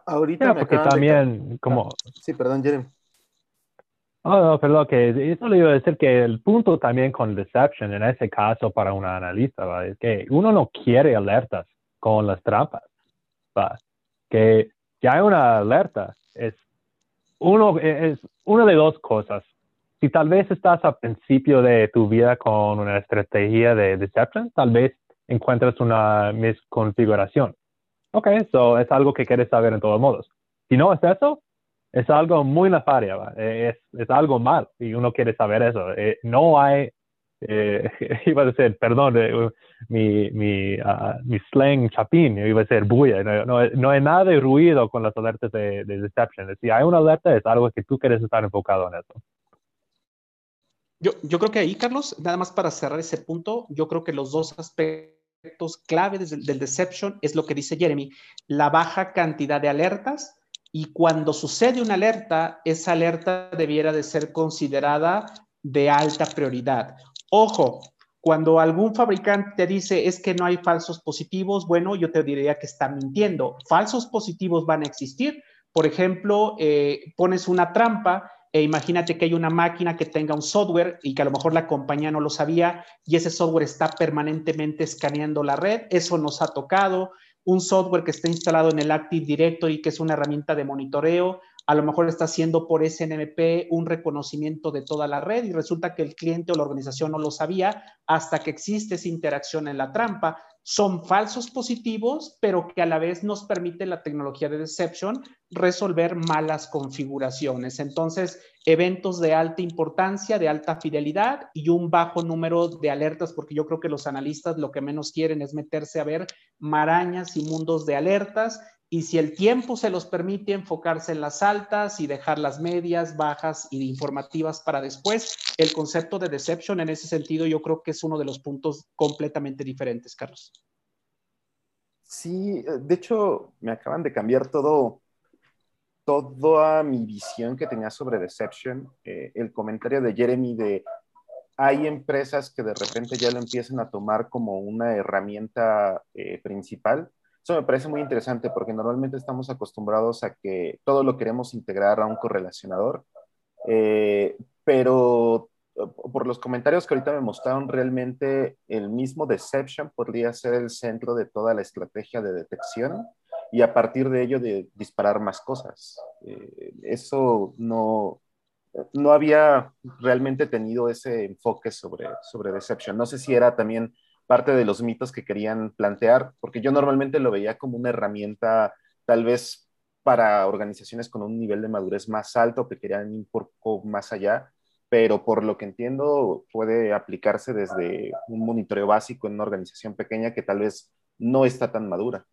Ahorita porque también, como... Ah, sí, perdón, Jeremy. Oh, no, perdón, que eso le iba a decir que el punto también con deception en ese caso para un analista es que uno no quiere alertas con las trampas. ¿va? Que ya hay una alerta, es uno, es una de dos cosas. Si tal vez estás al principio de tu vida con una estrategia de deception, tal vez encuentras una misconfiguración. Ok, eso es algo que quieres saber en todos modos. Si no es eso, es algo muy nefario, es, es, algo mal y uno quiere saber eso. Eh, no hay, eh, iba a decir, perdón, eh, mi, mi, uh, mi, slang chapín, iba a decir bulla, no, no, no, hay nada de ruido con las alertas de, de deception. Si hay una alerta, es algo que tú quieres estar enfocado en eso. Yo, yo creo que ahí, Carlos, nada más para cerrar ese punto, yo creo que los dos aspectos clave del, del deception es lo que dice Jeremy, la baja cantidad de alertas y cuando sucede una alerta, esa alerta debiera de ser considerada de alta prioridad. Ojo, cuando algún fabricante te dice es que no hay falsos positivos, bueno, yo te diría que está mintiendo. Falsos positivos van a existir. Por ejemplo, eh, pones una trampa e imagínate que hay una máquina que tenga un software y que a lo mejor la compañía no lo sabía y ese software está permanentemente escaneando la red. Eso nos ha tocado un software que está instalado en el Active Directory, que es una herramienta de monitoreo, a lo mejor está haciendo por SNMP un reconocimiento de toda la red y resulta que el cliente o la organización no lo sabía hasta que existe esa interacción en la trampa. Son falsos positivos, pero que a la vez nos permite la tecnología de deception resolver malas configuraciones. Entonces, eventos de alta importancia, de alta fidelidad y un bajo número de alertas, porque yo creo que los analistas lo que menos quieren es meterse a ver marañas y mundos de alertas y si el tiempo se los permite enfocarse en las altas y dejar las medias, bajas y informativas para después, el concepto de deception en ese sentido yo creo que es uno de los puntos completamente diferentes, Carlos. Sí, de hecho me acaban de cambiar todo, toda mi visión que tenía sobre deception. Eh, el comentario de Jeremy de hay empresas que de repente ya lo empiezan a tomar como una herramienta eh, principal eso me parece muy interesante porque normalmente estamos acostumbrados a que todo lo queremos integrar a un correlacionador, eh, pero por los comentarios que ahorita me mostraron, realmente el mismo Deception podría ser el centro de toda la estrategia de detección y a partir de ello de disparar más cosas. Eh, eso no, no había realmente tenido ese enfoque sobre, sobre Deception. No sé si era también parte de los mitos que querían plantear, porque yo normalmente lo veía como una herramienta tal vez para organizaciones con un nivel de madurez más alto que querían ir un poco más allá, pero por lo que entiendo puede aplicarse desde un monitoreo básico en una organización pequeña que tal vez no está tan madura.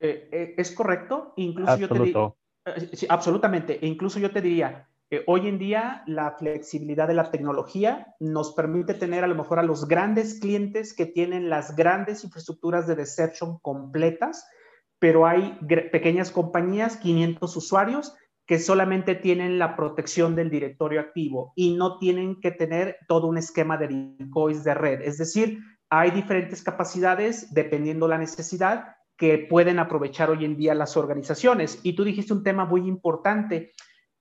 Eh, eh, es correcto, incluso yo te diría, eh, sí, absolutamente, e incluso yo te diría, hoy en día la flexibilidad de la tecnología nos permite tener a lo mejor a los grandes clientes que tienen las grandes infraestructuras de deception completas, pero hay pequeñas compañías, 500 usuarios, que solamente tienen la protección del directorio activo y no tienen que tener todo un esquema de decoys de red. Es decir, hay diferentes capacidades dependiendo la necesidad que pueden aprovechar hoy en día las organizaciones. Y tú dijiste un tema muy importante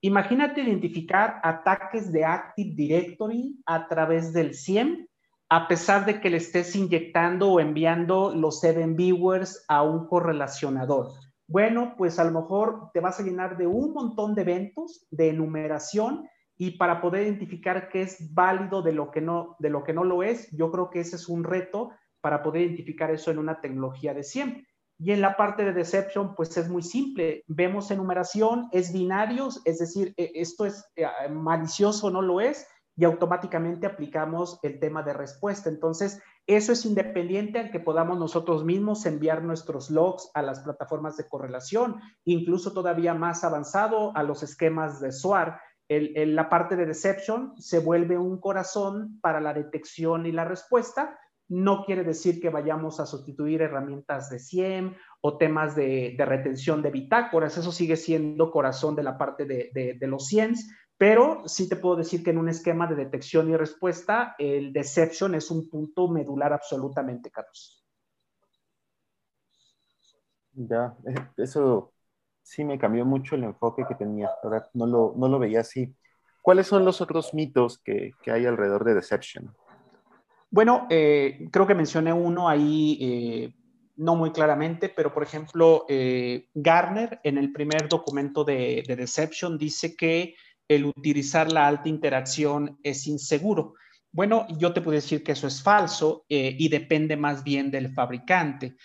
Imagínate identificar ataques de Active Directory a través del SIEM, a pesar de que le estés inyectando o enviando los event viewers a un correlacionador. Bueno, pues a lo mejor te vas a llenar de un montón de eventos de enumeración y para poder identificar qué es válido de lo que no de lo que no lo es, yo creo que ese es un reto para poder identificar eso en una tecnología de SIEM. Y en la parte de deception, pues es muy simple. Vemos enumeración, es binario, es decir, e, esto es eh, malicioso, no lo es, y automáticamente aplicamos el tema de respuesta. Entonces, eso es independiente a que podamos nosotros mismos enviar nuestros logs a las plataformas de correlación, incluso todavía más avanzado a los esquemas de SWAR. El, la parte de deception se vuelve un corazón para la detección y la respuesta, no quiere decir que vayamos a sustituir herramientas de SIEM o temas de, retención de bitácoras. Eso sigue siendo corazón de la parte de, los SIEMs, pero sí te puedo decir que en un esquema de detección y respuesta, el deception es un punto medular absolutamente, Carlos. Ya, eh, eso sí me cambió mucho el enfoque que tenía. No lo, no lo veía así. ¿Cuáles son los otros mitos que, que hay alrededor de Deception? Bueno, eh, creo que mencioné uno ahí, eh, no muy claramente, pero por ejemplo, eh, Garner en el primer documento de, Deception dice que el utilizar la alta interacción es inseguro. Bueno, yo te puedo decir que eso es falso y depende más bien del fabricante.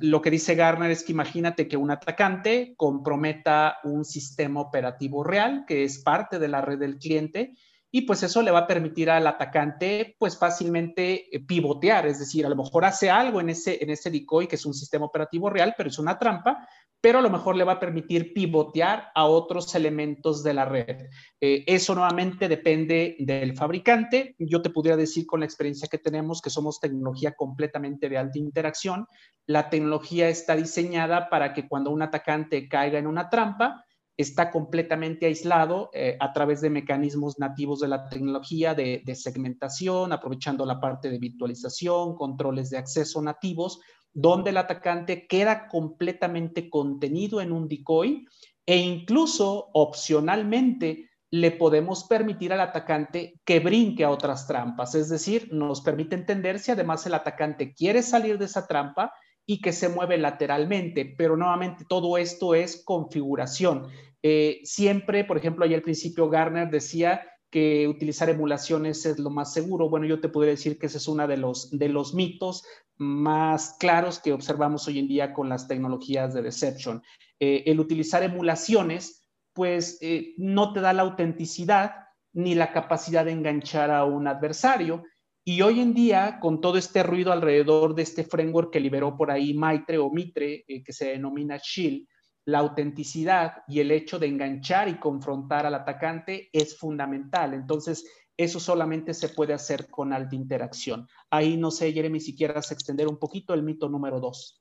lo que dice Garner es que imagínate que un atacante comprometa un sistema operativo real, que es parte de la red del cliente, y pues eso le va a permitir al atacante pues fácilmente eh, pivotear, es decir, a lo mejor hace algo en ese, en ese decoy que es un sistema operativo real, pero es una trampa, pero a lo mejor le va a permitir pivotear a otros elementos de la red. Eh, eso nuevamente depende del fabricante. Yo te pudiera decir con la experiencia que tenemos que somos tecnología completamente de alta interacción. La tecnología está diseñada para que cuando un atacante caiga en una trampa, está completamente aislado eh, a través de mecanismos nativos de la tecnología de, segmentación, aprovechando la parte de virtualización, controles de acceso nativos, donde el atacante queda completamente contenido en un decoy e incluso opcionalmente le podemos permitir al atacante que brinque a otras trampas, es decir, nos permite entender si además el atacante quiere salir de esa trampa y que se mueve lateralmente, pero nuevamente todo esto es configuración. Eh, siempre, por ejemplo, ahí al principio Garner decía que utilizar emulaciones es lo más seguro. Bueno, yo te podría decir que ese es uno de los, de los mitos más claros que observamos hoy en día con las tecnologías de deception. Eh, el utilizar emulaciones, pues eh, no te da la autenticidad ni la capacidad de enganchar a un adversario. Y hoy en día, con todo este ruido alrededor de este framework que liberó por ahí Maitre o Mitre, que se denomina Shield, la autenticidad y el hecho de enganchar y confrontar al atacante es fundamental. Entonces, eso solamente se puede hacer con alta interacción. Ahí no sé, Jeremy, si quieras extender un poquito el mito número dos.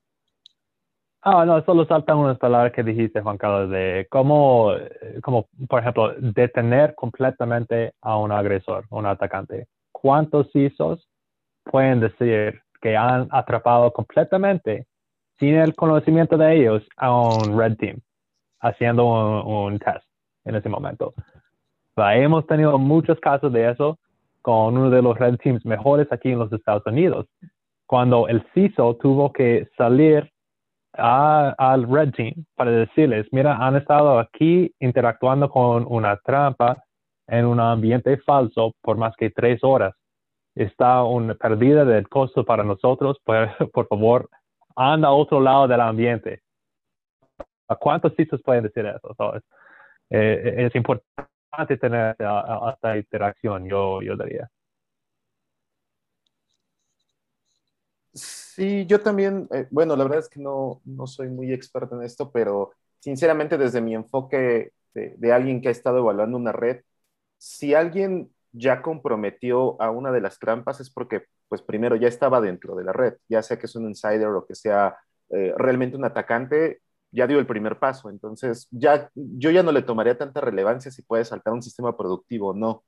Ah, no, solo saltan unas palabras que dijiste, Juan Carlos, de cómo, como, por ejemplo, detener completamente a un agresor, un atacante. ¿Cuántos CISOs pueden decir que han atrapado completamente sin el conocimiento de ellos a un red team haciendo un, test en ese momento. hemos tenido muchos casos de eso con uno de los red teams mejores aquí en los Estados Unidos, cuando el CISO tuvo que salir al red team para decirles, mira, han estado aquí interactuando con una trampa en un ambiente falso por más que tres horas. Está una pérdida del costo para nosotros. por favor, anda a otro lado del ambiente. ¿A cuántos sitios pueden decir eso? Eh, es importante tener esta interacción, yo, yo diría. Sí, yo también, eh, bueno, la verdad es que no, no, soy muy experto en esto, pero sinceramente desde mi enfoque de, de, alguien que ha estado evaluando una red, si alguien ya comprometió a una de las trampas es porque pues primero ya estaba dentro de la red, ya sea que es un insider o que sea eh, realmente un atacante, ya dio el primer paso. Entonces, ya, yo ya no le tomaría tanta relevancia si puede saltar un sistema productivo o no.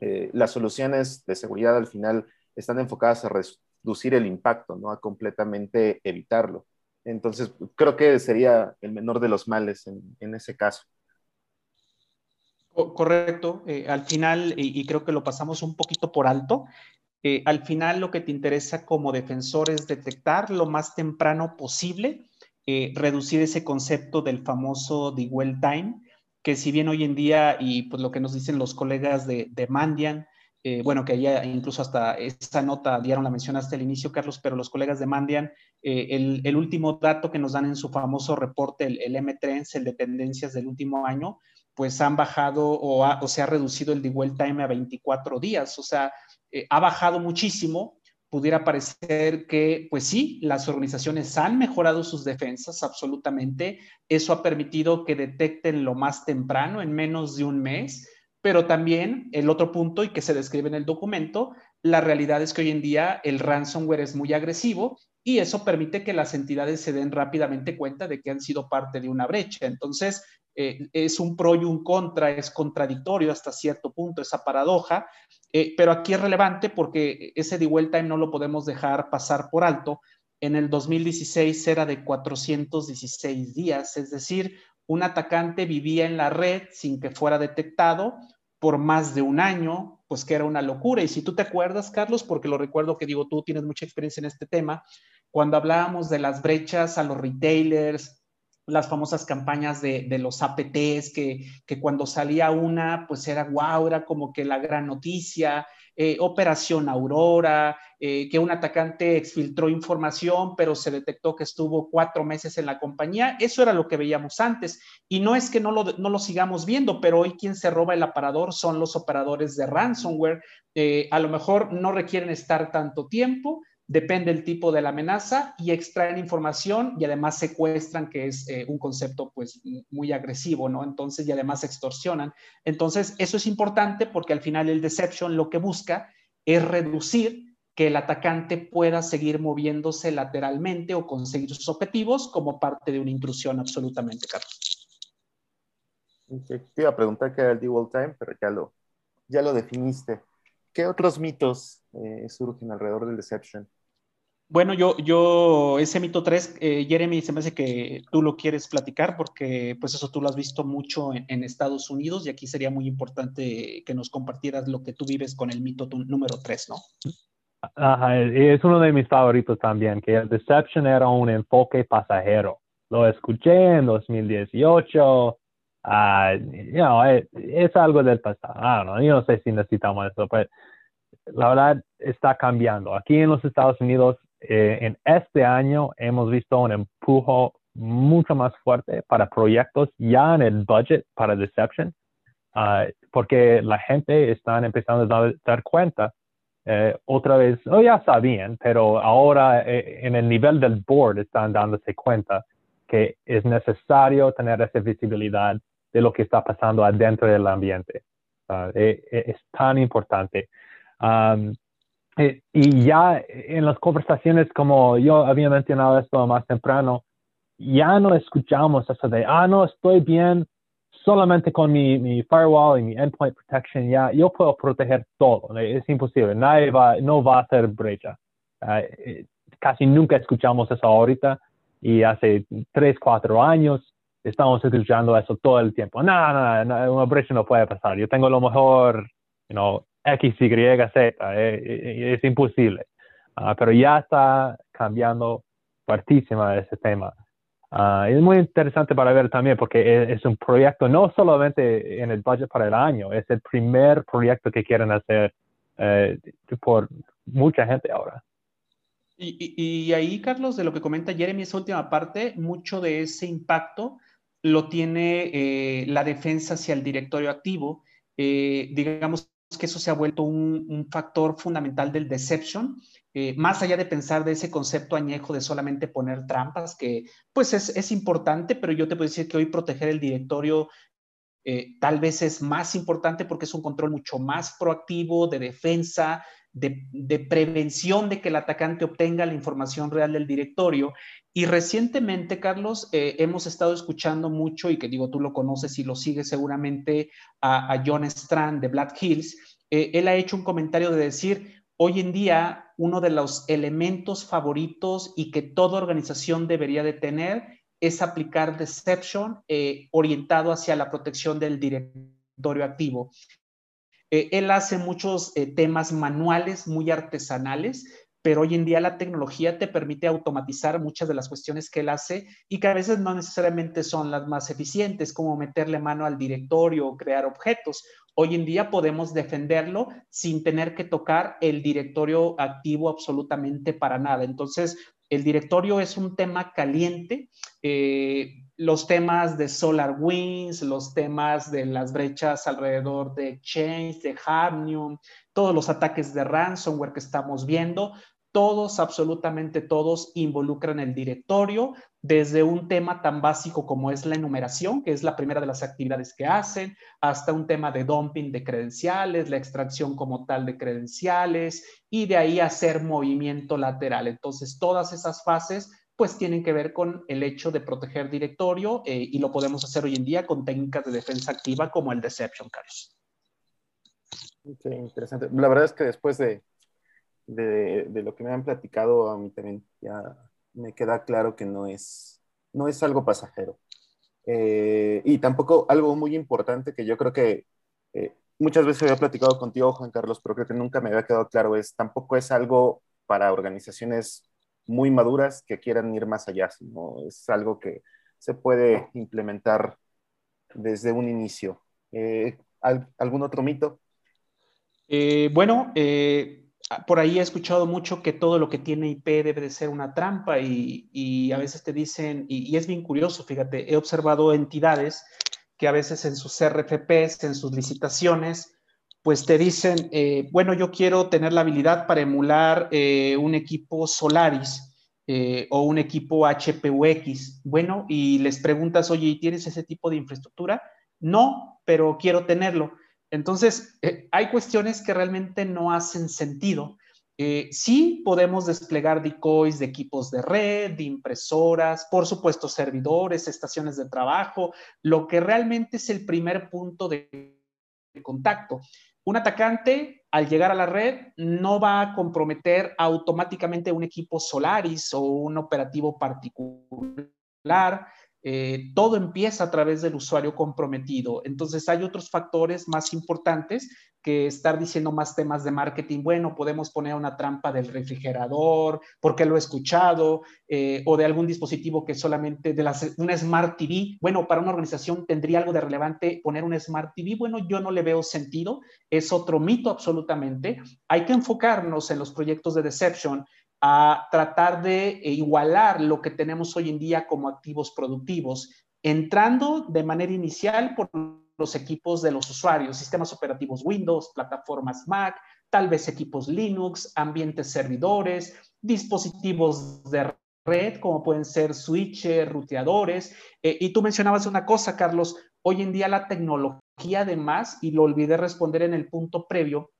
Eh, las soluciones de seguridad al final están enfocadas a reducir el impacto, no a completamente evitarlo. Entonces, creo que sería el menor de los males en, ese caso. Correcto. Eh, al final, y, creo que lo pasamos un poquito por alto, eh, al final lo que te interesa como defensor es detectar lo más temprano posible, eh, reducir ese concepto del famoso dwell time, que si bien hoy en día, y pues lo que nos dicen los colegas de, Mandian, bueno, que ya incluso hasta esta nota dieron la mención hasta el inicio, Carlos, pero los colegas de Mandian, el, último dato que nos dan en su famoso reporte, el, el M-Trends, el de tendencias del último año, pues han bajado o, se ha reducido el dwell time a 24 días, o sea, eh, ha bajado muchísimo. Pudiera parecer que, pues sí, las organizaciones han mejorado sus defensas, absolutamente. Eso ha permitido que detecten lo más temprano, en menos de un mes, pero también el otro punto y que se describe en el documento, la realidad es que hoy en día el ransomware es muy agresivo y eso permite que las entidades se den rápidamente cuenta de que han sido parte de una brecha. Entonces, eh, es un pro y un contra, es contradictorio hasta cierto punto esa paradoja, eh, pero aquí es relevante porque ese dwell time no lo podemos dejar pasar por alto. En el 2016 era de 416 días, es decir, un atacante vivía en la red sin que fuera detectado por más de un año, pues que era una locura. Y si tú te acuerdas, Carlos, porque lo recuerdo que digo, tú tienes mucha experiencia en este tema, cuando hablábamos de las brechas a los retailers, las famosas campañas de, los APTs, que, que, cuando salía una, pues era wow, era como que la gran noticia, eh, Operación Aurora, eh, que un atacante exfiltró información, pero se detectó que estuvo cuatro meses en la compañía, eso era lo que veíamos antes. Y no es que no lo, no lo sigamos viendo, pero hoy quien se roba el aparador son los operadores de ransomware. Eh, a lo mejor no requieren estar tanto tiempo, depende el tipo de la amenaza y extraen información y además secuestran, que es eh, un concepto pues muy agresivo, ¿no? Entonces, y además extorsionan. Entonces, eso es importante porque al final el deception lo que busca es reducir que el atacante pueda seguir moviéndose lateralmente o conseguir sus objetivos como parte de una intrusión absolutamente, Carlos. Te iba a preguntar qué era el dual time, pero ya lo, ya lo definiste. ¿Qué otros mitos eh, surgen alrededor del deception? Bueno, yo, yo, ese mito 3, eh, Jeremy, se me hace que tú lo quieres platicar porque pues eso tú lo has visto mucho en, Estados Unidos y aquí sería muy importante que nos compartieras lo que tú vives con el mito número 3, ¿no? Ajá, es uno de mis favoritos también, que el deception era un enfoque pasajero. Lo escuché en 2018, uh, ah, es, es, algo del pasado. yo no sé si necesitamos eso, pero la verdad está cambiando. Aquí en los Estados Unidos eh, en este año hemos visto un empujo mucho más fuerte para proyectos ya en el budget para Deception, ah, porque la gente está empezando a dar, cuenta. Eh, otra vez, oh, ya sabían, pero ahora eh, en el nivel del board están dándose cuenta que es necesario tener esa visibilidad de lo que está pasando adentro del ambiente. Ah, es tan importante. Um, eh, y ya en las conversaciones, como yo había mencionado esto más temprano, ya no escuchamos eso de, ah, no, estoy bien solamente con mi, mi firewall y mi endpoint protection, ya yo puedo proteger todo, es imposible, nadie va, no va a hacer brecha. Ah, eh, casi nunca escuchamos eso ahorita y hace tres, cuatro años estamos escuchando eso todo el tiempo. No, no, no, una brecha no puede pasar. Yo tengo lo mejor, you X, Y, Z, eh, eh, es imposible. Ah, pero ya está cambiando partísima ese tema. Uh, es muy interesante para ver también porque es, un proyecto no solamente en el budget para el año, es el primer proyecto que quieren hacer eh, por mucha gente ahora. Y, y, ahí, Carlos, de lo que comenta Jeremy, esa última parte, mucho de ese impacto lo tiene la defensa hacia el directorio activo. digamos que eso se ha vuelto un, factor fundamental del deception, eh, más allá de pensar de ese concepto añejo de solamente poner trampas, que pues es, importante, pero yo te puedo decir que hoy proteger el directorio eh, tal vez es más importante porque es un control mucho más proactivo de defensa, de, prevención de que el atacante obtenga la información real del directorio. Y recientemente, Carlos, eh, hemos estado escuchando mucho, y que digo, tú lo conoces y lo sigues seguramente, a, John Strand de Black Hills. Eh, él ha hecho un comentario de decir, hoy en día, uno de los elementos favoritos y que toda organización debería de tener es aplicar deception eh, orientado hacia la protección del directorio activo. Él hace muchos temas manuales muy artesanales, pero hoy en día la tecnología te permite automatizar muchas de las cuestiones que él hace y que a veces no necesariamente son las más eficientes, como meterle mano al directorio o crear objetos. Hoy en día podemos defenderlo sin tener que tocar el directorio activo absolutamente para nada. Entonces, el directorio es un tema caliente. Eh, los temas de SolarWinds, los temas de las brechas alrededor de Exchange, de Hafnium, todos los ataques de ransomware que estamos viendo, todos, absolutamente todos, involucran el directorio, desde un tema tan básico como es la enumeración, que es la primera de las actividades que hacen, hasta un tema de dumping de credenciales, la extracción como tal de credenciales, y de ahí hacer movimiento lateral. Entonces, todas esas fases pues tienen que ver con el hecho de proteger directorio eh, y lo podemos hacer hoy en día con técnicas de defensa activa como el Deception, Carlos. Sí, interesante. La verdad es que después de, de, lo que me han platicado, a mí también ya me queda claro que no es, no es algo pasajero. Eh, y tampoco algo muy importante que yo creo que eh, muchas veces había platicado contigo, Juan Carlos, pero creo que nunca me había quedado claro, es tampoco es algo para organizaciones muy maduras que quieran ir más allá, sino es algo que se puede implementar desde un inicio. Eh, ¿Algún otro mito? bueno, por ahí he escuchado mucho que todo lo que tiene IP debe de ser una trampa y, a veces te dicen, y, es bien curioso, fíjate, he observado entidades que a veces en sus RFPs, en sus licitaciones, pues te dicen, eh, bueno, yo quiero tener la habilidad para emular eh, un equipo Solaris eh, o un equipo HPUX. Bueno, y les preguntas, oye, ¿tienes ese tipo de infraestructura? No, pero quiero tenerlo. Entonces, eh, hay cuestiones que realmente no hacen sentido. Eh, sí podemos desplegar decoys de equipos de red, de impresoras, por supuesto servidores, estaciones de trabajo, lo que realmente es el primer punto de contacto. Un atacante, al llegar a la red, no va a comprometer automáticamente un equipo Solaris o un operativo particular, eh, todo empieza a través del usuario comprometido. Entonces hay otros factores más importantes que estar diciendo más temas de marketing. Bueno, podemos poner una trampa del refrigerador, porque lo he escuchado, eh, o de algún dispositivo que solamente de una Smart TV. Bueno, para una organización tendría algo de relevante poner una Smart TV. Bueno, yo no le veo sentido. Es otro mito absolutamente. Hay que enfocarnos en los proyectos de Deception a tratar de igualar lo que tenemos hoy en día como activos productivos, entrando de manera inicial por los equipos de los usuarios, sistemas operativos Windows, plataformas Mac, tal vez equipos Linux, ambientes servidores, dispositivos de red, como pueden ser switches, ruteadores. Eh, y tú mencionabas una cosa, Carlos, hoy en día la tecnología además, y lo olvidé responder en el punto previo,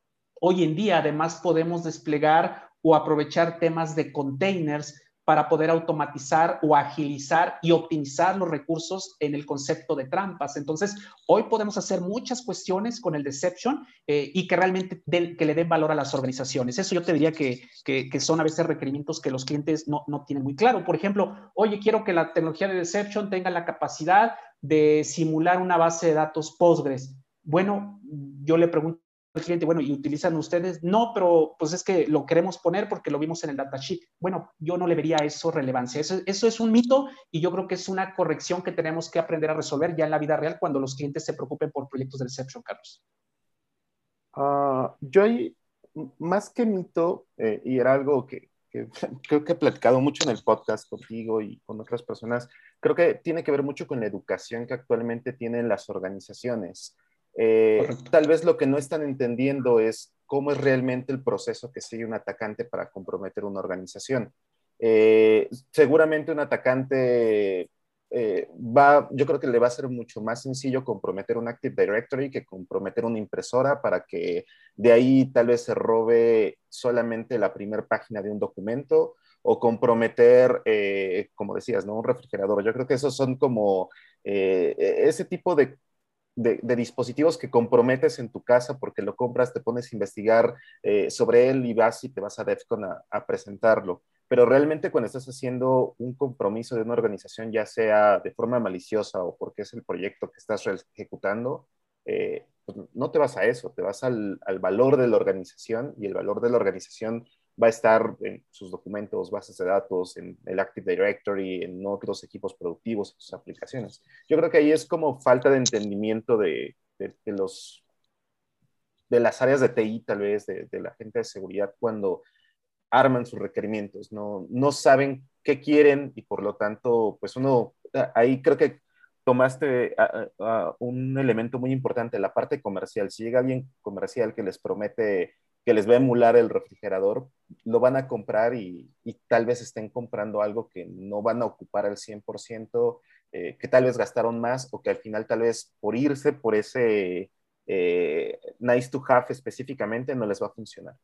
hoy en día además podemos desplegar o aprovechar temas de containers para poder automatizar o agilizar y optimizar los recursos en el concepto de trampas. Entonces, hoy podemos hacer muchas cuestiones con el deception eh, y que realmente que le den valor a las organizaciones. Eso yo te diría que, que, son a veces requerimientos que los clientes no, no, tienen muy claro. Por ejemplo, oye, quiero que la tecnología de deception tenga la capacidad de simular una base de datos Postgres. Bueno, yo le pregunto cliente, bueno, ¿y utilizan ustedes? No, pero pues es que lo queremos poner porque lo vimos en el datasheet. Bueno, yo no le vería eso relevancia. Eso, eso es un mito y yo creo que es una corrección que tenemos que aprender a resolver ya en la vida real cuando los clientes se preocupen por proyectos de Deception, Carlos. Uh, yo hay, más que mito, eh, y era algo que, que creo que he platicado mucho en el podcast contigo y con otras personas, creo que tiene que ver mucho con la educación que actualmente tienen las organizaciones. Eh, tal vez lo que no están entendiendo es cómo es realmente el proceso que sigue un atacante para comprometer una organización. Eh, seguramente un atacante eh, va, yo creo que le va a ser mucho más sencillo comprometer un Active Directory que comprometer una impresora para que de ahí tal vez se robe solamente la primera página de un documento o comprometer, como decías, ¿no? un refrigerador. Yo creo que esos son como ese tipo de de, dispositivos que comprometes en tu casa porque lo compras, te pones a investigar eh, sobre él y vas y te vas a DEFCON a, presentarlo. Pero realmente cuando estás haciendo un compromiso de una organización, ya sea de forma maliciosa o porque es el proyecto que estás ejecutando, eh, pues no te vas a eso, te vas al, valor de la organización y el valor de la organización va a estar en sus documentos, bases de datos, en el Active Directory, en otros equipos productivos, en sus aplicaciones. Yo creo que ahí es como falta de entendimiento de, los de las áreas de TI, tal vez, de, la gente de seguridad, cuando arman sus requerimientos, no, no saben qué quieren y por lo tanto, pues uno, ahí creo que tomaste un elemento muy importante, la parte comercial. Si llega alguien comercial que les promete que les va a emular el refrigerador, lo van a comprar y, tal vez estén comprando algo que no van a ocupar al 100%, eh, que tal vez gastaron más o que al final tal vez por irse por ese eh, nice to have específicamente no les va a funcionar.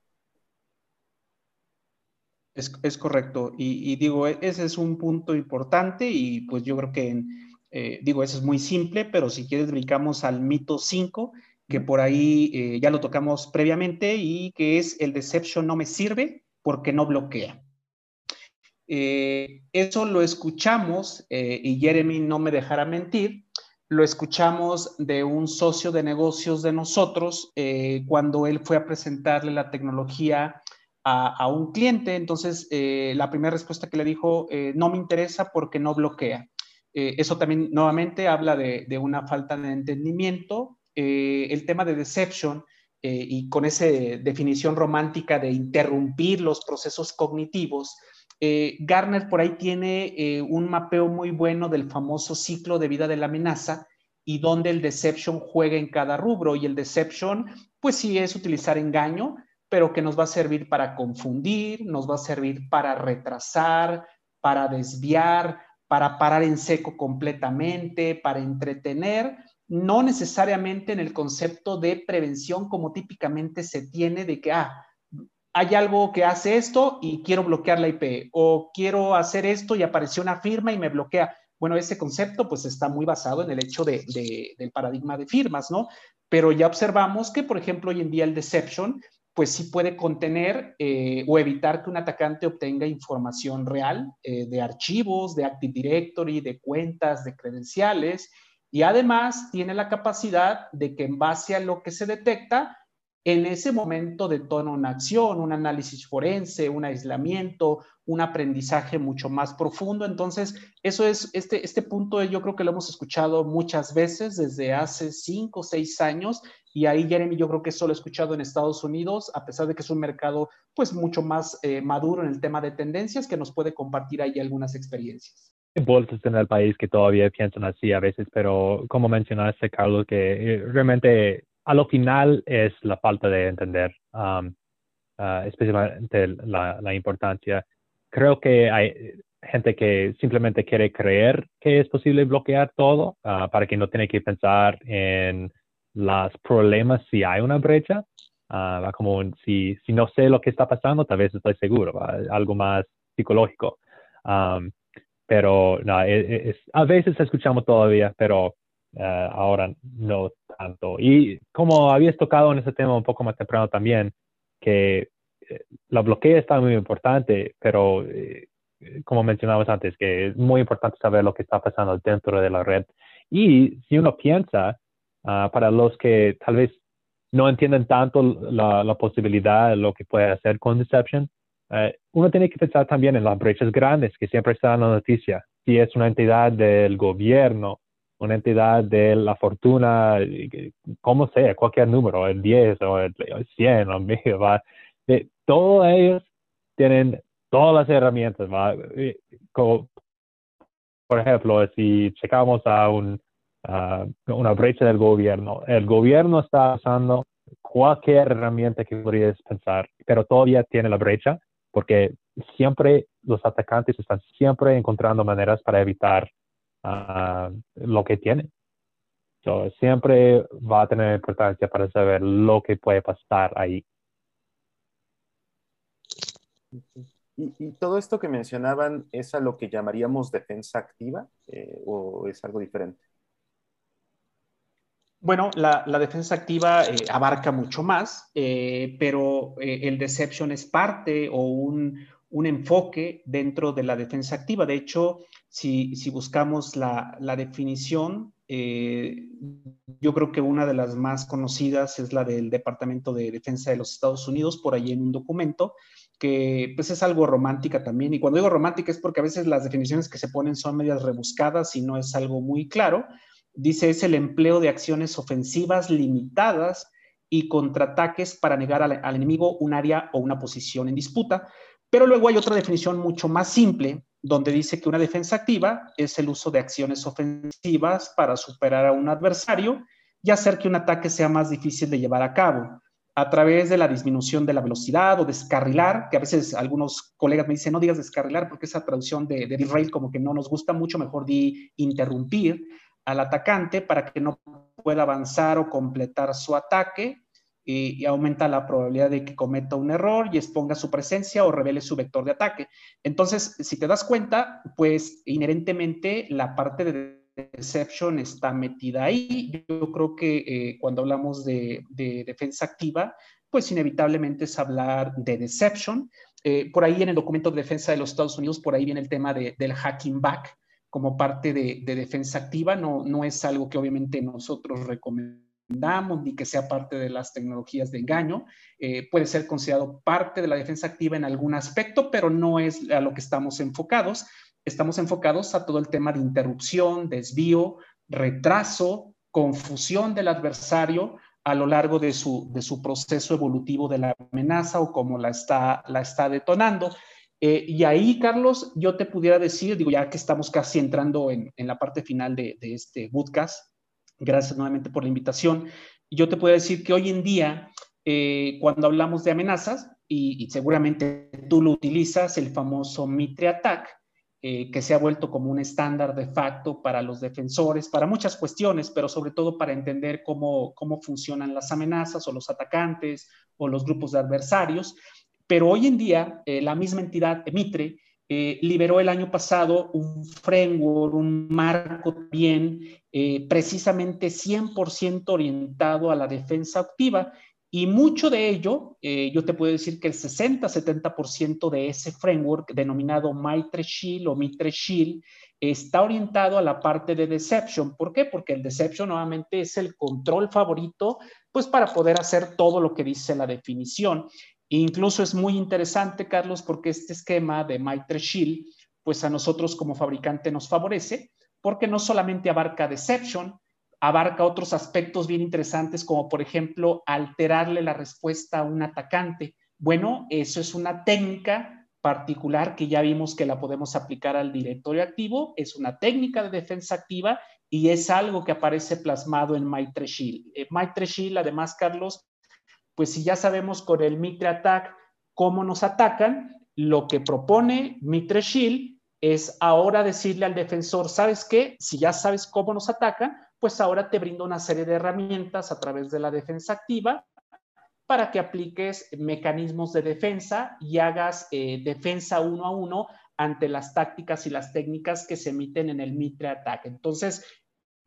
Es, correcto. Y, digo, e, ese es un punto importante y pues yo creo que, eh, digo, eso es muy simple, pero si quieres brincamos al mito 5 que por ahí eh, ya lo tocamos previamente y que es el deception no me sirve porque no bloquea. Eh, eso lo escuchamos, eh, y Jeremy no me dejará mentir, lo escuchamos de un socio de negocios de nosotros cuando él fue a presentarle la tecnología a, un cliente. Entonces, la primera respuesta que le dijo, no me interesa porque no bloquea. eso también nuevamente habla de, de una falta de entendimiento eh, el tema de deception eh, y con esa definición romántica de interrumpir los procesos cognitivos, eh, Garner por ahí tiene un mapeo muy bueno del famoso ciclo de vida de la amenaza y donde el deception juega en cada rubro. Y el deception, pues sí es utilizar engaño, pero que nos va a servir para confundir, nos va a servir para retrasar, para desviar, para parar en seco completamente, para entretener no necesariamente en el concepto de prevención como típicamente se tiene de que, ah, hay algo que hace esto y quiero bloquear la IP o quiero hacer esto y apareció una firma y me bloquea. Bueno, ese concepto pues está muy basado en el hecho de, del paradigma de firmas, ¿no? Pero ya observamos que, por ejemplo, hoy en día el deception pues sí puede contener eh, o evitar que un atacante obtenga información real eh, de archivos, de Active Directory, de cuentas, de credenciales, y además tiene la capacidad de que en base a lo que se detecta, en ese momento detona una acción, un análisis forense, un aislamiento, un aprendizaje mucho más profundo. Entonces, eso es, este, este punto yo creo que lo hemos escuchado muchas veces desde hace cinco o seis años y ahí Jeremy yo creo que eso lo he escuchado en Estados Unidos, a pesar de que es un mercado pues mucho más eh, maduro en el tema de tendencias, que nos puede compartir ahí algunas experiencias bolsas en el país que todavía piensan así a veces, pero como mencionaste, Carlos, que eh, realmente a lo final es la falta de entender um, uh, especialmente la, importancia. Creo que hay gente que simplemente quiere creer que es posible bloquear todo uh, para que no tiene que pensar en los problemas si hay una brecha. Uh, como si, si no sé lo que está pasando, tal vez estoy seguro, algo más psicológico. Um, pero no, e, e, a veces escuchamos todavía, pero eh, ahora no tanto. Y como habías tocado en ese tema un poco más temprano también, que eh, la bloquea está muy importante, pero eh, como mencionabas antes, que es muy importante saber lo que está pasando dentro de la red. Y si uno piensa, ah, para los que tal vez no entienden tanto la, la posibilidad de lo que puede hacer con Deception, eh, uno tiene que pensar también en las brechas grandes que siempre están en la noticia. Si es una entidad del gobierno, una entidad de la fortuna, como sea, cualquier número, el 10 o el 100 o el va, eh, todos ellos tienen todas las herramientas. por ejemplo, si checamos a un, una brecha del gobierno, el gobierno está usando cualquier herramienta que podrías pensar, pero todavía tiene la brecha porque siempre los atacantes están siempre encontrando maneras para evitar ah, lo que tienen. siempre va a tener importancia para saber lo que puede pasar ahí. Y, todo esto que mencionaban es a lo que llamaríamos defensa activa eh, o es algo diferente? Bueno, la, defensa activa eh, abarca mucho más, eh, pero eh, el deception es parte o un, enfoque dentro de la defensa activa. De hecho, si, buscamos la, definición, yo creo que una de las más conocidas es la del Departamento de Defensa de los Estados Unidos, por ahí en un documento, que pues es algo romántica también. Y cuando digo romántica es porque a veces las definiciones que se ponen son medias rebuscadas y no es algo muy claro. Dice es el empleo de acciones ofensivas limitadas y contraataques para negar al, al enemigo un área o una posición en disputa. Pero luego hay otra definición mucho más simple, donde dice que una defensa activa es el uso de acciones ofensivas para superar a un adversario y hacer que un ataque sea más difícil de llevar a cabo a través de la disminución de la velocidad o descarrilar, que a veces algunos colegas me dicen, no digas descarrilar porque esa traducción de, de derail como que no nos gusta mucho, mejor di interrumpir al atacante para que no pueda avanzar o completar su ataque y, aumenta la probabilidad de que cometa un error y exponga su presencia o revele su vector de ataque. Entonces, si te das cuenta, pues inherentemente la parte de deception está metida ahí. Yo creo que eh, cuando hablamos de, de, defensa activa, pues inevitablemente es hablar de deception. Eh, por ahí en el documento de defensa de los Estados Unidos, por ahí viene el tema de, del hacking back como parte de, de, defensa activa. No, no es algo que obviamente nosotros recomendamos ni que sea parte de las tecnologías de engaño. Eh, puede ser considerado parte de la defensa activa en algún aspecto, pero no es a lo que estamos enfocados estamos enfocados a todo el tema de interrupción, desvío, retraso, confusión del adversario a lo largo de su, de su proceso evolutivo de la amenaza o como la está, la está detonando. Eh, y ahí, Carlos, yo te pudiera decir, digo, ya que estamos casi entrando en, la parte final de, este bootcast, gracias nuevamente por la invitación, yo te puedo decir que hoy en día, eh, cuando hablamos de amenazas, y, y, seguramente tú lo utilizas, el famoso Mitre Attack, eh, que se ha vuelto como un estándar de facto para los defensores, para muchas cuestiones, pero sobre todo para entender cómo, cómo funcionan las amenazas o los atacantes o los grupos de adversarios. Pero hoy en día, eh, la misma entidad, Mitre, eh, liberó el año pasado un framework, un marco bien eh, precisamente 100% orientado a la defensa activa y mucho de ello, eh, yo te puedo decir que el 60-70% de ese framework denominado Maitre Shield o Mitre Shield está orientado a la parte de deception. ¿Por qué? Porque el deception nuevamente es el control favorito, pues para poder hacer todo lo que dice la definición. Incluso es muy interesante, Carlos, porque este esquema de Maitre Shield, pues a nosotros como fabricante nos favorece, porque no solamente abarca deception, abarca otros aspectos bien interesantes, como por ejemplo alterarle la respuesta a un atacante. Bueno, eso es una técnica particular que ya vimos que la podemos aplicar al directorio activo, es una técnica de defensa activa y es algo que aparece plasmado en Maitre Shield. Eh, Maitre Shield, además, Carlos, pues si ya sabemos con el Mitre Attack cómo nos atacan, lo que propone Mitre Shield es ahora decirle al defensor, ¿sabes qué? Si ya sabes cómo nos atacan, pues ahora te brindo una serie de herramientas a través de la defensa activa para que apliques mecanismos de defensa y hagas eh, defensa uno a uno ante las tácticas y las técnicas que se emiten en el Mitre Attack. Entonces,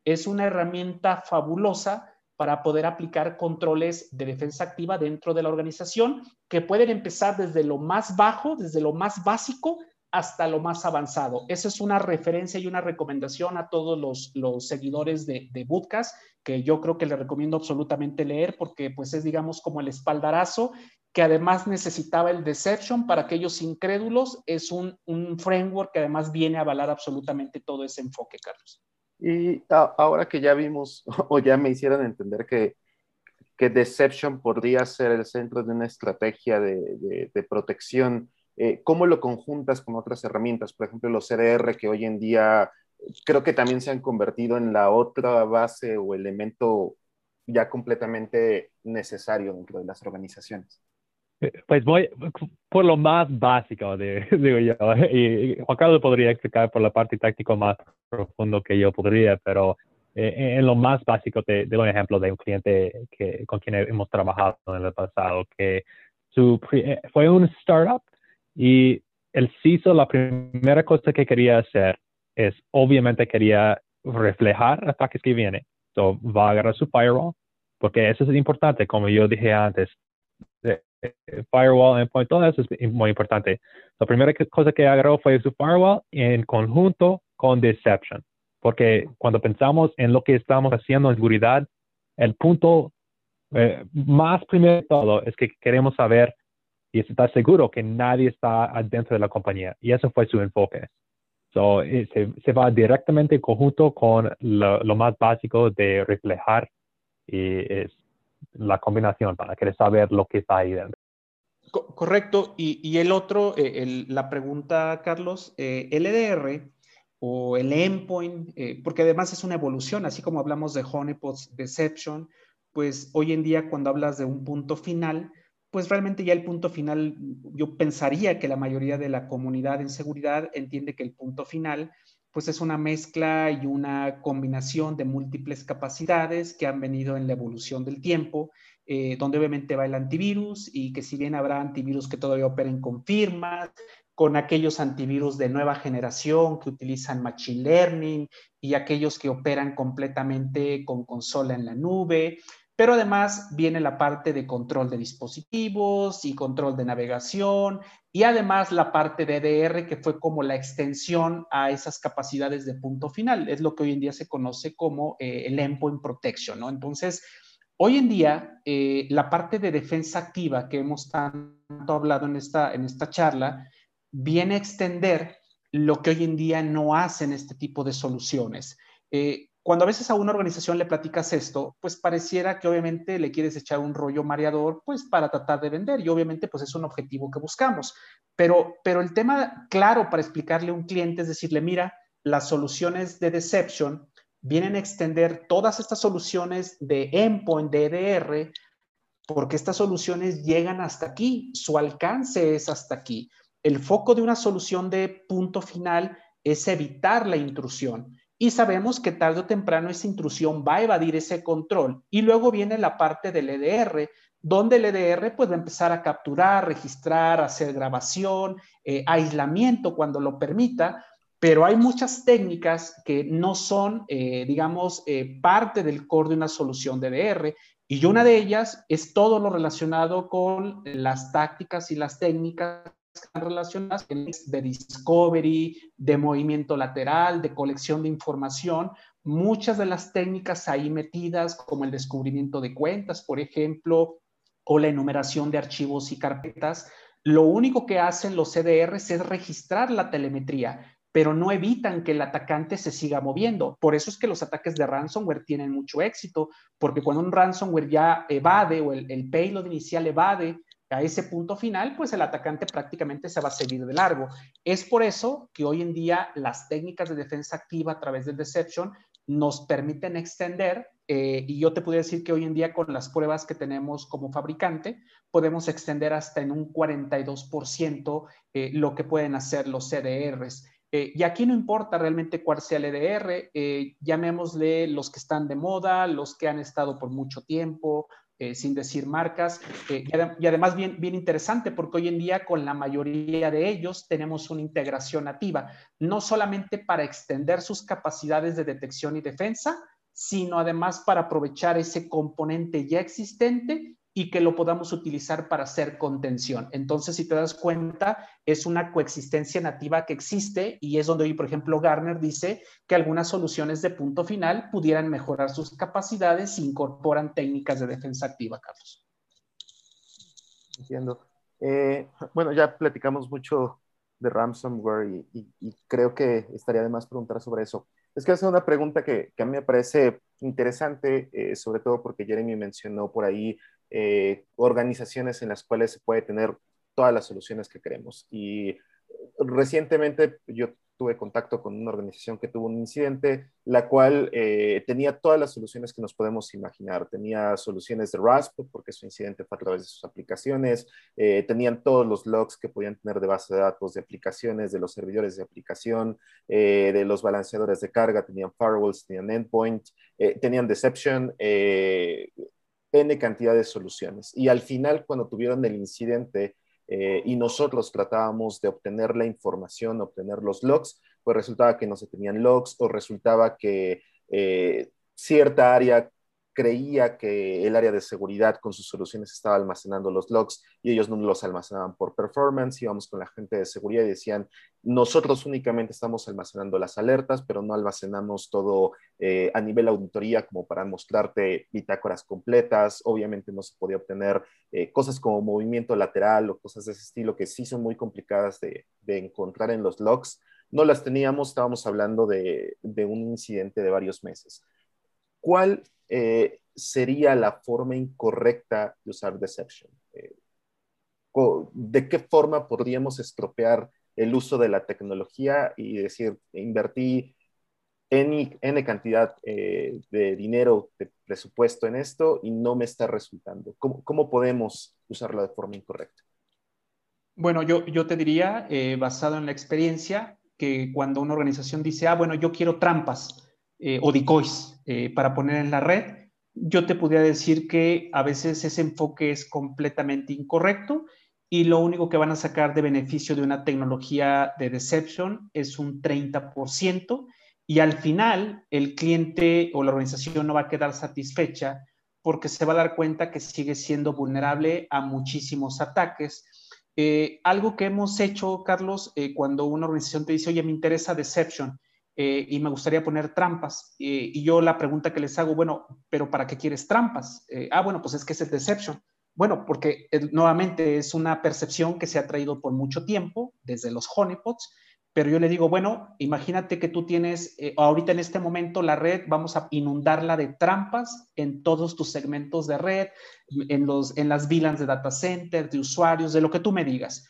es una herramienta fabulosa para poder aplicar controles de defensa activa dentro de la organización que pueden empezar desde lo más bajo, desde lo más básico, hasta lo más avanzado. Esa es una referencia y una recomendación a todos los, seguidores de, de Bootcast, que yo creo que les recomiendo absolutamente leer porque pues es digamos como el espaldarazo que además necesitaba el Deception para aquellos incrédulos. Es un framework que además viene a avalar absolutamente todo ese enfoque, Carlos. Y ahora que ya vimos o ya me hicieron entender que, que Deception podría ser el centro de una estrategia de, de, protección eh, ¿cómo lo conjuntas con otras herramientas? Por ejemplo, los CDR que hoy en día creo que también se han convertido en la otra base o elemento ya completamente necesario dentro de las organizaciones. Eh, pues voy por lo más básico, de, digo yo, y Juan Carlos podría explicar por la parte táctica más profundo que yo podría, pero eh, en lo más básico te doy un ejemplo de un cliente que, con quien hemos trabajado en el pasado, que su, fue un startup y el CISO, la primera cosa que quería hacer es, obviamente, quería reflejar ataques que vienen. So, va a agarrar su firewall, porque eso es importante, como yo dije antes. Firewall, endpoint, todo eso es muy importante. La primera cosa que agarró fue su firewall en conjunto con Deception, porque cuando pensamos en lo que estamos haciendo en seguridad, el punto eh, más primero de todo es que queremos saber y estar seguro que nadie está adentro de la compañía. Y eso fue su enfoque. So, eh, se, va directamente en conjunto con lo, más básico de reflejar y es la combinación para querer saber lo que está ahí dentro. Correcto. Y, el otro, eh, la pregunta, Carlos, eh, LDR o el endpoint, eh, porque además es una evolución, así como hablamos de honeypots deception, pues hoy en día cuando hablas de un punto final, pues realmente ya el punto final, yo pensaría que la mayoría de la comunidad en seguridad entiende que el punto final, pues es una mezcla y una combinación de múltiples capacidades que han venido en la evolución del tiempo, eh, donde obviamente va el antivirus y que si bien habrá antivirus que todavía operen con firmas, con aquellos antivirus de nueva generación que utilizan Machine Learning y aquellos que operan completamente con consola en la nube. Pero además viene la parte de control de dispositivos y control de navegación y además la parte de EDR que fue como la extensión a esas capacidades de punto final. Es lo que hoy en día se conoce como eh, el endpoint protection, ¿no? Entonces, hoy en día eh, la parte de defensa activa que hemos tanto hablado en esta, en esta charla, viene a extender lo que hoy en día no hacen este tipo de soluciones. Eh, cuando a veces a una organización le platicas esto, pues pareciera que obviamente le quieres echar un rollo mareador, pues para tratar de vender y obviamente pues es un objetivo que buscamos. Pero, pero el tema claro para explicarle a un cliente es decirle, mira, las soluciones de deception vienen a extender todas estas soluciones de endpoint, de EDR, porque estas soluciones llegan hasta aquí, su alcance es hasta aquí. El foco de una solución de punto final es evitar la intrusión. Y sabemos que tarde o temprano esa intrusión va a evadir ese control. Y luego viene la parte del EDR, donde el EDR puede empezar a capturar, registrar, hacer grabación, eh, aislamiento cuando lo permita, pero hay muchas técnicas que no son, eh, digamos, eh, parte del core de una solución de EDR. Y una de ellas es todo lo relacionado con las tácticas y las técnicas relacionadas de discovery, de movimiento lateral, de colección de información, muchas de las técnicas ahí metidas, como el descubrimiento de cuentas, por ejemplo, o la enumeración de archivos y carpetas, lo único que hacen los CDRs es registrar la telemetría, pero no evitan que el atacante se siga moviendo. Por eso es que los ataques de ransomware tienen mucho éxito, porque cuando un ransomware ya evade o el, el payload inicial evade a ese punto final, pues el atacante prácticamente se va a seguir de largo. Es por eso que hoy en día las técnicas de defensa activa a través del deception nos permiten extender, eh, y yo te puedo decir que hoy en día con las pruebas que tenemos como fabricante, podemos extender hasta en un 42% eh, lo que pueden hacer los CDRs. Eh, y aquí no importa realmente cuál sea el EDR, llamémosle los que están de moda, los que han estado por mucho tiempo, eh, sin decir marcas, eh, y, además bien, bien interesante porque hoy en día con la mayoría de ellos tenemos una integración nativa, no solamente para extender sus capacidades de detección y defensa, sino además para aprovechar ese componente ya existente y que lo podamos utilizar para hacer contención. Entonces, si te das cuenta, es una coexistencia nativa que existe y es donde hoy, por ejemplo, Garner dice que algunas soluciones de punto final pudieran mejorar sus capacidades si incorporan técnicas de defensa activa, Carlos. Entiendo. Eh, bueno, ya platicamos mucho de ransomware y, creo que estaría de más preguntar sobre eso. Es que hacer una pregunta que, a mí me parece interesante, eh, sobre todo porque Jeremy mencionó por ahí eh, organizaciones en las cuales se puede tener todas las soluciones que queremos. Y recientemente yo tuve contacto con una organización que tuvo un incidente, la cual eh, tenía todas las soluciones que nos podemos imaginar. Tenía soluciones de RASP, porque su incidente fue a través de sus aplicaciones. Eh, tenían todos los logs que podían tener de base de datos de aplicaciones, de los servidores de aplicación, de los balanceadores de carga. Tenían firewalls, tenían endpoint, tenían deception, N cantidad de soluciones. Y al final, cuando tuvieron el incidente eh, y nosotros tratábamos de obtener la información, obtener los logs, pues resultaba que no se tenían logs o resultaba que eh, cierta área creía que el área de seguridad con sus soluciones estaba almacenando los logs y ellos no los almacenaban por performance. Íbamos con la gente de seguridad y decían, nosotros únicamente estamos almacenando las alertas, pero no almacenamos todo eh, a nivel auditoría como para mostrarte bitácoras completas. Obviamente no se podía obtener eh, cosas como movimiento lateral o cosas de ese estilo que sí son muy complicadas de, encontrar en los logs. No las teníamos, estábamos hablando de, de un incidente de varios meses. ¿Cuál eh, sería la forma incorrecta de usar deception? Eh, ¿De qué forma podríamos estropear el uso de la tecnología y decir, invertí N, N cantidad eh, de dinero, de presupuesto en esto y no me está resultando? ¿Cómo, cómo podemos usarlo de forma incorrecta? Bueno, yo, yo te diría, basado en la experiencia, que cuando una organización dice, ah, bueno, yo quiero trampas, eh, o decoys eh, para poner en la red, yo te podría decir que a veces ese enfoque es completamente incorrecto y lo único que van a sacar de beneficio de una tecnología de deception es un 30% y al final el cliente o la organización no va a quedar satisfecha porque se va a dar cuenta que sigue siendo vulnerable a muchísimos ataques. Eh, algo que hemos hecho, Carlos, cuando una organización te dice, oye, me interesa Deception, eh, y me gustaría poner trampas. Eh, y yo la pregunta que les hago, bueno, pero ¿para qué quieres trampas? Eh, ah, bueno, pues es que es el deception. Bueno, porque nuevamente es una percepción que se ha traído por mucho tiempo, desde los honeypots, pero yo le digo, bueno, imagínate que tú tienes, ahorita en este momento la red, vamos a inundarla de trampas en todos tus segmentos de red, en, los, en las VLANs de data center, de usuarios, de lo que tú me digas.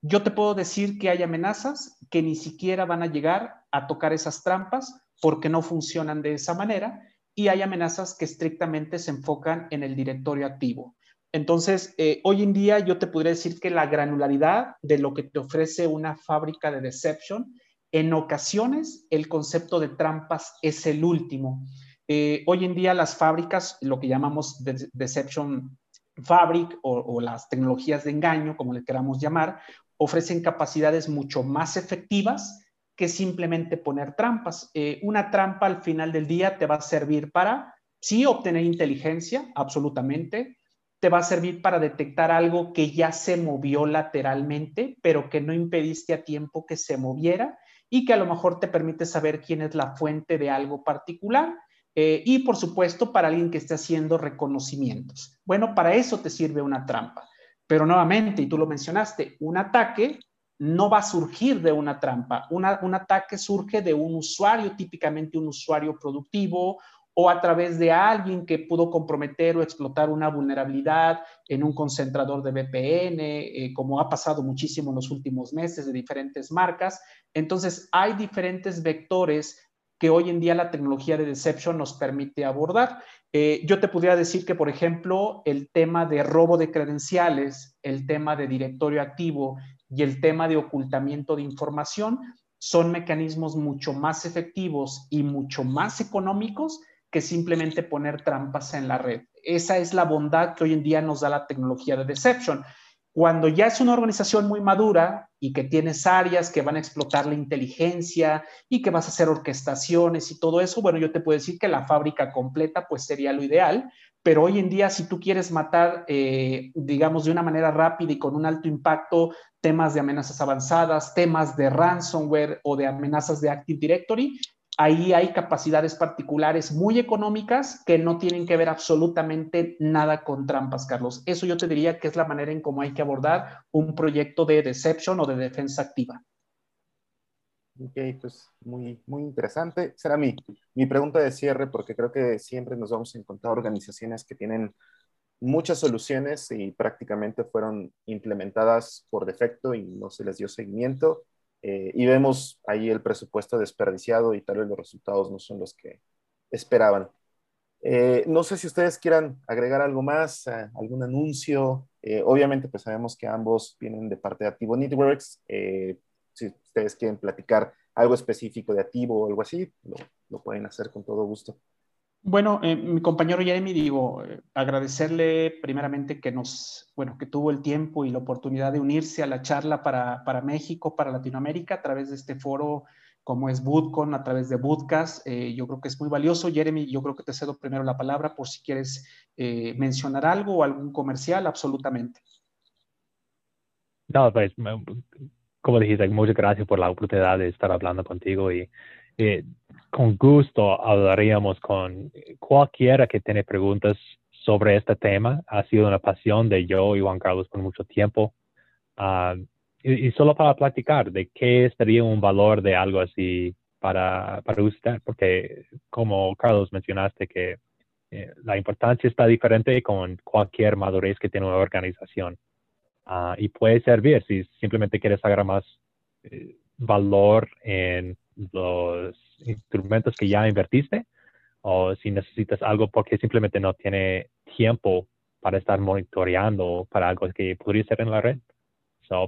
Yo te puedo decir que hay amenazas que ni siquiera van a llegar a tocar esas trampas porque no funcionan de esa manera y hay amenazas que estrictamente se enfocan en el directorio activo. Entonces, eh, hoy en día yo te podría decir que la granularidad de lo que te ofrece una fábrica de deception, en ocasiones el concepto de trampas es el último. Eh, hoy en día las fábricas, lo que llamamos deception fabric o, o, las tecnologías de engaño, como le queramos llamar, ofrecen capacidades mucho más efectivas que simplemente poner trampas. Eh, una trampa al final del día te va a servir para, sí, obtener inteligencia, absolutamente. Te va a servir para detectar algo que ya se movió lateralmente, pero que no impediste a tiempo que se moviera y que a lo mejor te permite saber quién es la fuente de algo particular. Eh, y por supuesto, para alguien que esté haciendo reconocimientos. Bueno, para eso te sirve una trampa. Pero nuevamente, y tú lo mencionaste, un ataque no va a surgir de una trampa. un ataque surge de un usuario, típicamente un usuario productivo o a través de alguien que pudo comprometer o explotar una vulnerabilidad en un concentrador de VPN, eh, como ha pasado muchísimo en los últimos meses de diferentes marcas. Entonces, hay diferentes vectores que hoy en día la tecnología de Deception nos permite abordar. Eh, yo te podría decir que, por ejemplo, el tema de robo de credenciales, el tema de directorio activo y el tema de ocultamiento de información son mecanismos mucho más efectivos y mucho más económicos que simplemente poner trampas en la red. Esa es la bondad que hoy en día nos da la tecnología de Deception. Cuando ya es una organización muy madura y que tienes áreas que van a explotar la inteligencia y que vas a hacer orquestaciones y todo eso, bueno, yo te puedo decir que la fábrica completa pues sería lo ideal, pero hoy en día si tú quieres matar, eh, digamos, de una manera rápida y con un alto impacto temas de amenazas avanzadas, temas de ransomware o de amenazas de Active Directory, ahí hay capacidades particulares muy económicas que no tienen que ver absolutamente nada con trampas, Carlos. Eso yo te diría que es la manera en cómo hay que abordar un proyecto de deception o de defensa activa. Ok, pues muy, muy interesante. Será mi, mi pregunta de cierre, porque creo que siempre nos vamos a encontrar organizaciones que tienen muchas soluciones y prácticamente fueron implementadas por defecto y no se les dio seguimiento. Eh, y vemos ahí el presupuesto desperdiciado y tal vez los resultados no son los que esperaban. Eh, no sé si ustedes quieran agregar algo más, eh, algún anuncio. obviamente, pues sabemos que ambos vienen de parte de Activo Networks. si ustedes quieren platicar algo específico de Activo o algo así, lo pueden hacer con todo gusto. Bueno, eh, mi compañero Jeremy, digo, eh, agradecerle primeramente que nos, bueno, que tuvo el tiempo y la oportunidad de unirse a la charla para, para, México, para Latinoamérica, a través de este foro como es Bootcon a través de Bootcast. Eh, yo creo que es muy valioso. Jeremy, yo creo que te cedo primero la palabra por si quieres eh, mencionar algo o algún comercial, absolutamente. No, pues, como dijiste, muchas gracias por la oportunidad de estar hablando contigo y con gusto hablaríamos con cualquiera que tiene preguntas sobre este tema. Ha sido una pasión de yo y Juan Carlos por mucho tiempo. Ah, y, solo para platicar de qué sería un valor de algo así para, para usted, porque como Carlos mencionaste que eh, la importancia está diferente con cualquier madurez que tiene una organización. Ah, y puede servir si simplemente quieres agarrar más eh, valor en los instrumentos que ya invertiste o si necesitas algo porque simplemente no tiene tiempo para estar monitoreando para algo que podría ser en la red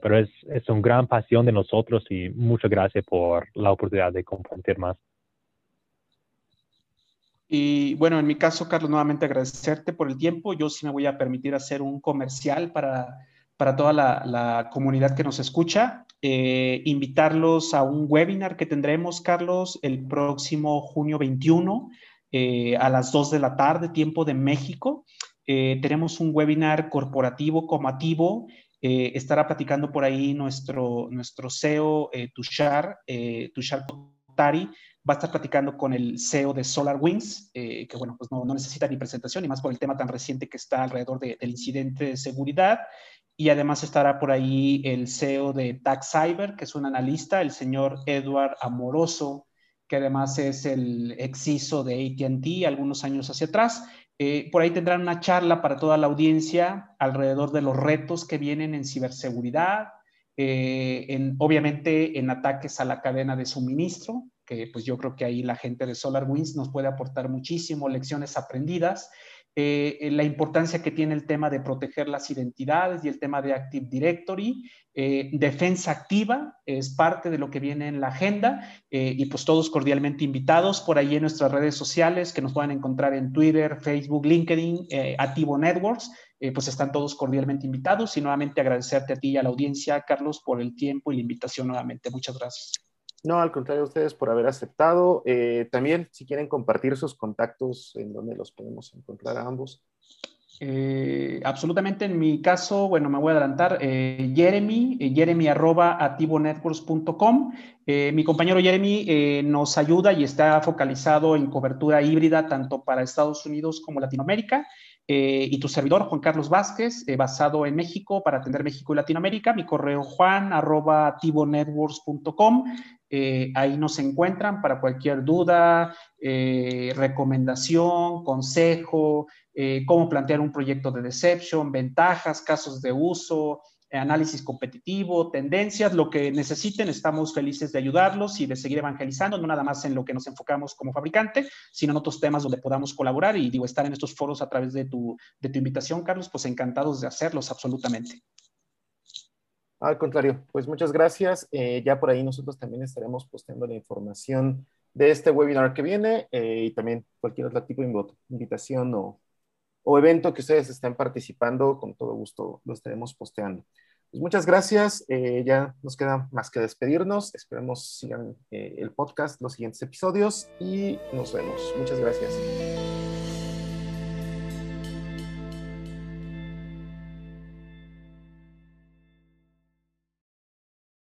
pero es, es una gran pasión de nosotros y muchas gracias por la oportunidad de compartir más. Y bueno, en mi caso, Carlos, nuevamente agradecerte por el tiempo. Yo sí me voy a permitir hacer un comercial para, para toda la, la, comunidad que nos escucha. Eh, invitarlos a un webinar que tendremos, Carlos, el próximo junio 21 eh, a las 2 de la tarde, tiempo de México. Eh, tenemos un webinar corporativo comativo eh, estará platicando por ahí nuestro, nuestro CEO, eh, Tushar, eh, Tushar Tari, va a estar platicando con el CEO de SolarWinds, eh, que bueno, pues no, no, necesita ni presentación, y más por el tema tan reciente que está alrededor del incidente de seguridad. Y además estará por ahí el CEO de Tax Cyber, que es un analista, el señor Edward Amoroso, que además es el exiso de ATT algunos años hacia atrás. Eh, por ahí tendrán una charla para toda la audiencia alrededor de los retos que vienen en ciberseguridad, eh, en, obviamente en ataques a la cadena de suministro, que pues yo creo que ahí la gente de SolarWinds nos puede aportar muchísimo, lecciones aprendidas eh, la importancia que tiene el tema de proteger las identidades y el tema de Active Directory. Eh, defensa activa es parte de lo que viene en la agenda eh, y pues todos cordialmente invitados por ahí en nuestras redes sociales que nos puedan encontrar en Twitter, Facebook, LinkedIn, Activo Networks. pues están todos cordialmente invitados y nuevamente agradecerte a ti y a la audiencia, Carlos, por el tiempo y la invitación nuevamente. Muchas gracias. No, al contrario, ustedes por haber aceptado. Eh, también, si quieren compartir sus contactos, ¿en dónde los podemos encontrar a ambos? Eh, absolutamente, en mi caso, bueno, me voy a adelantar, eh, Jeremy, jeremy arroba activonetworks.com. mi compañero Jeremy nos ayuda y está focalizado en cobertura híbrida tanto para Estados Unidos como Latinoamérica. Y tu servidor, Juan Carlos Vázquez, basado en México para atender México y Latinoamérica. Mi correo juan arroba activonetworks.com. Eh, ahí nos encuentran para cualquier duda, eh, recomendación, consejo, eh, cómo plantear un proyecto de deception, ventajas, casos de uso, análisis competitivo, tendencias, lo que necesiten, estamos felices de ayudarlos y de seguir evangelizando, no nada más en lo que nos enfocamos como fabricante, sino en otros temas donde podamos colaborar y digo, estar en estos foros a través de tu, de tu invitación, Carlos, pues encantados de hacerlos absolutamente. Al contrario, pues muchas gracias. Eh, ya por ahí nosotros también estaremos posteando la información de este webinar que viene eh, y también cualquier otro tipo de invitación o, o, evento que ustedes estén participando, con todo gusto lo estaremos posteando. Pues muchas gracias. Eh, ya nos queda más que despedirnos. Esperemos sigan el podcast, los siguientes episodios y nos vemos. Muchas gracias.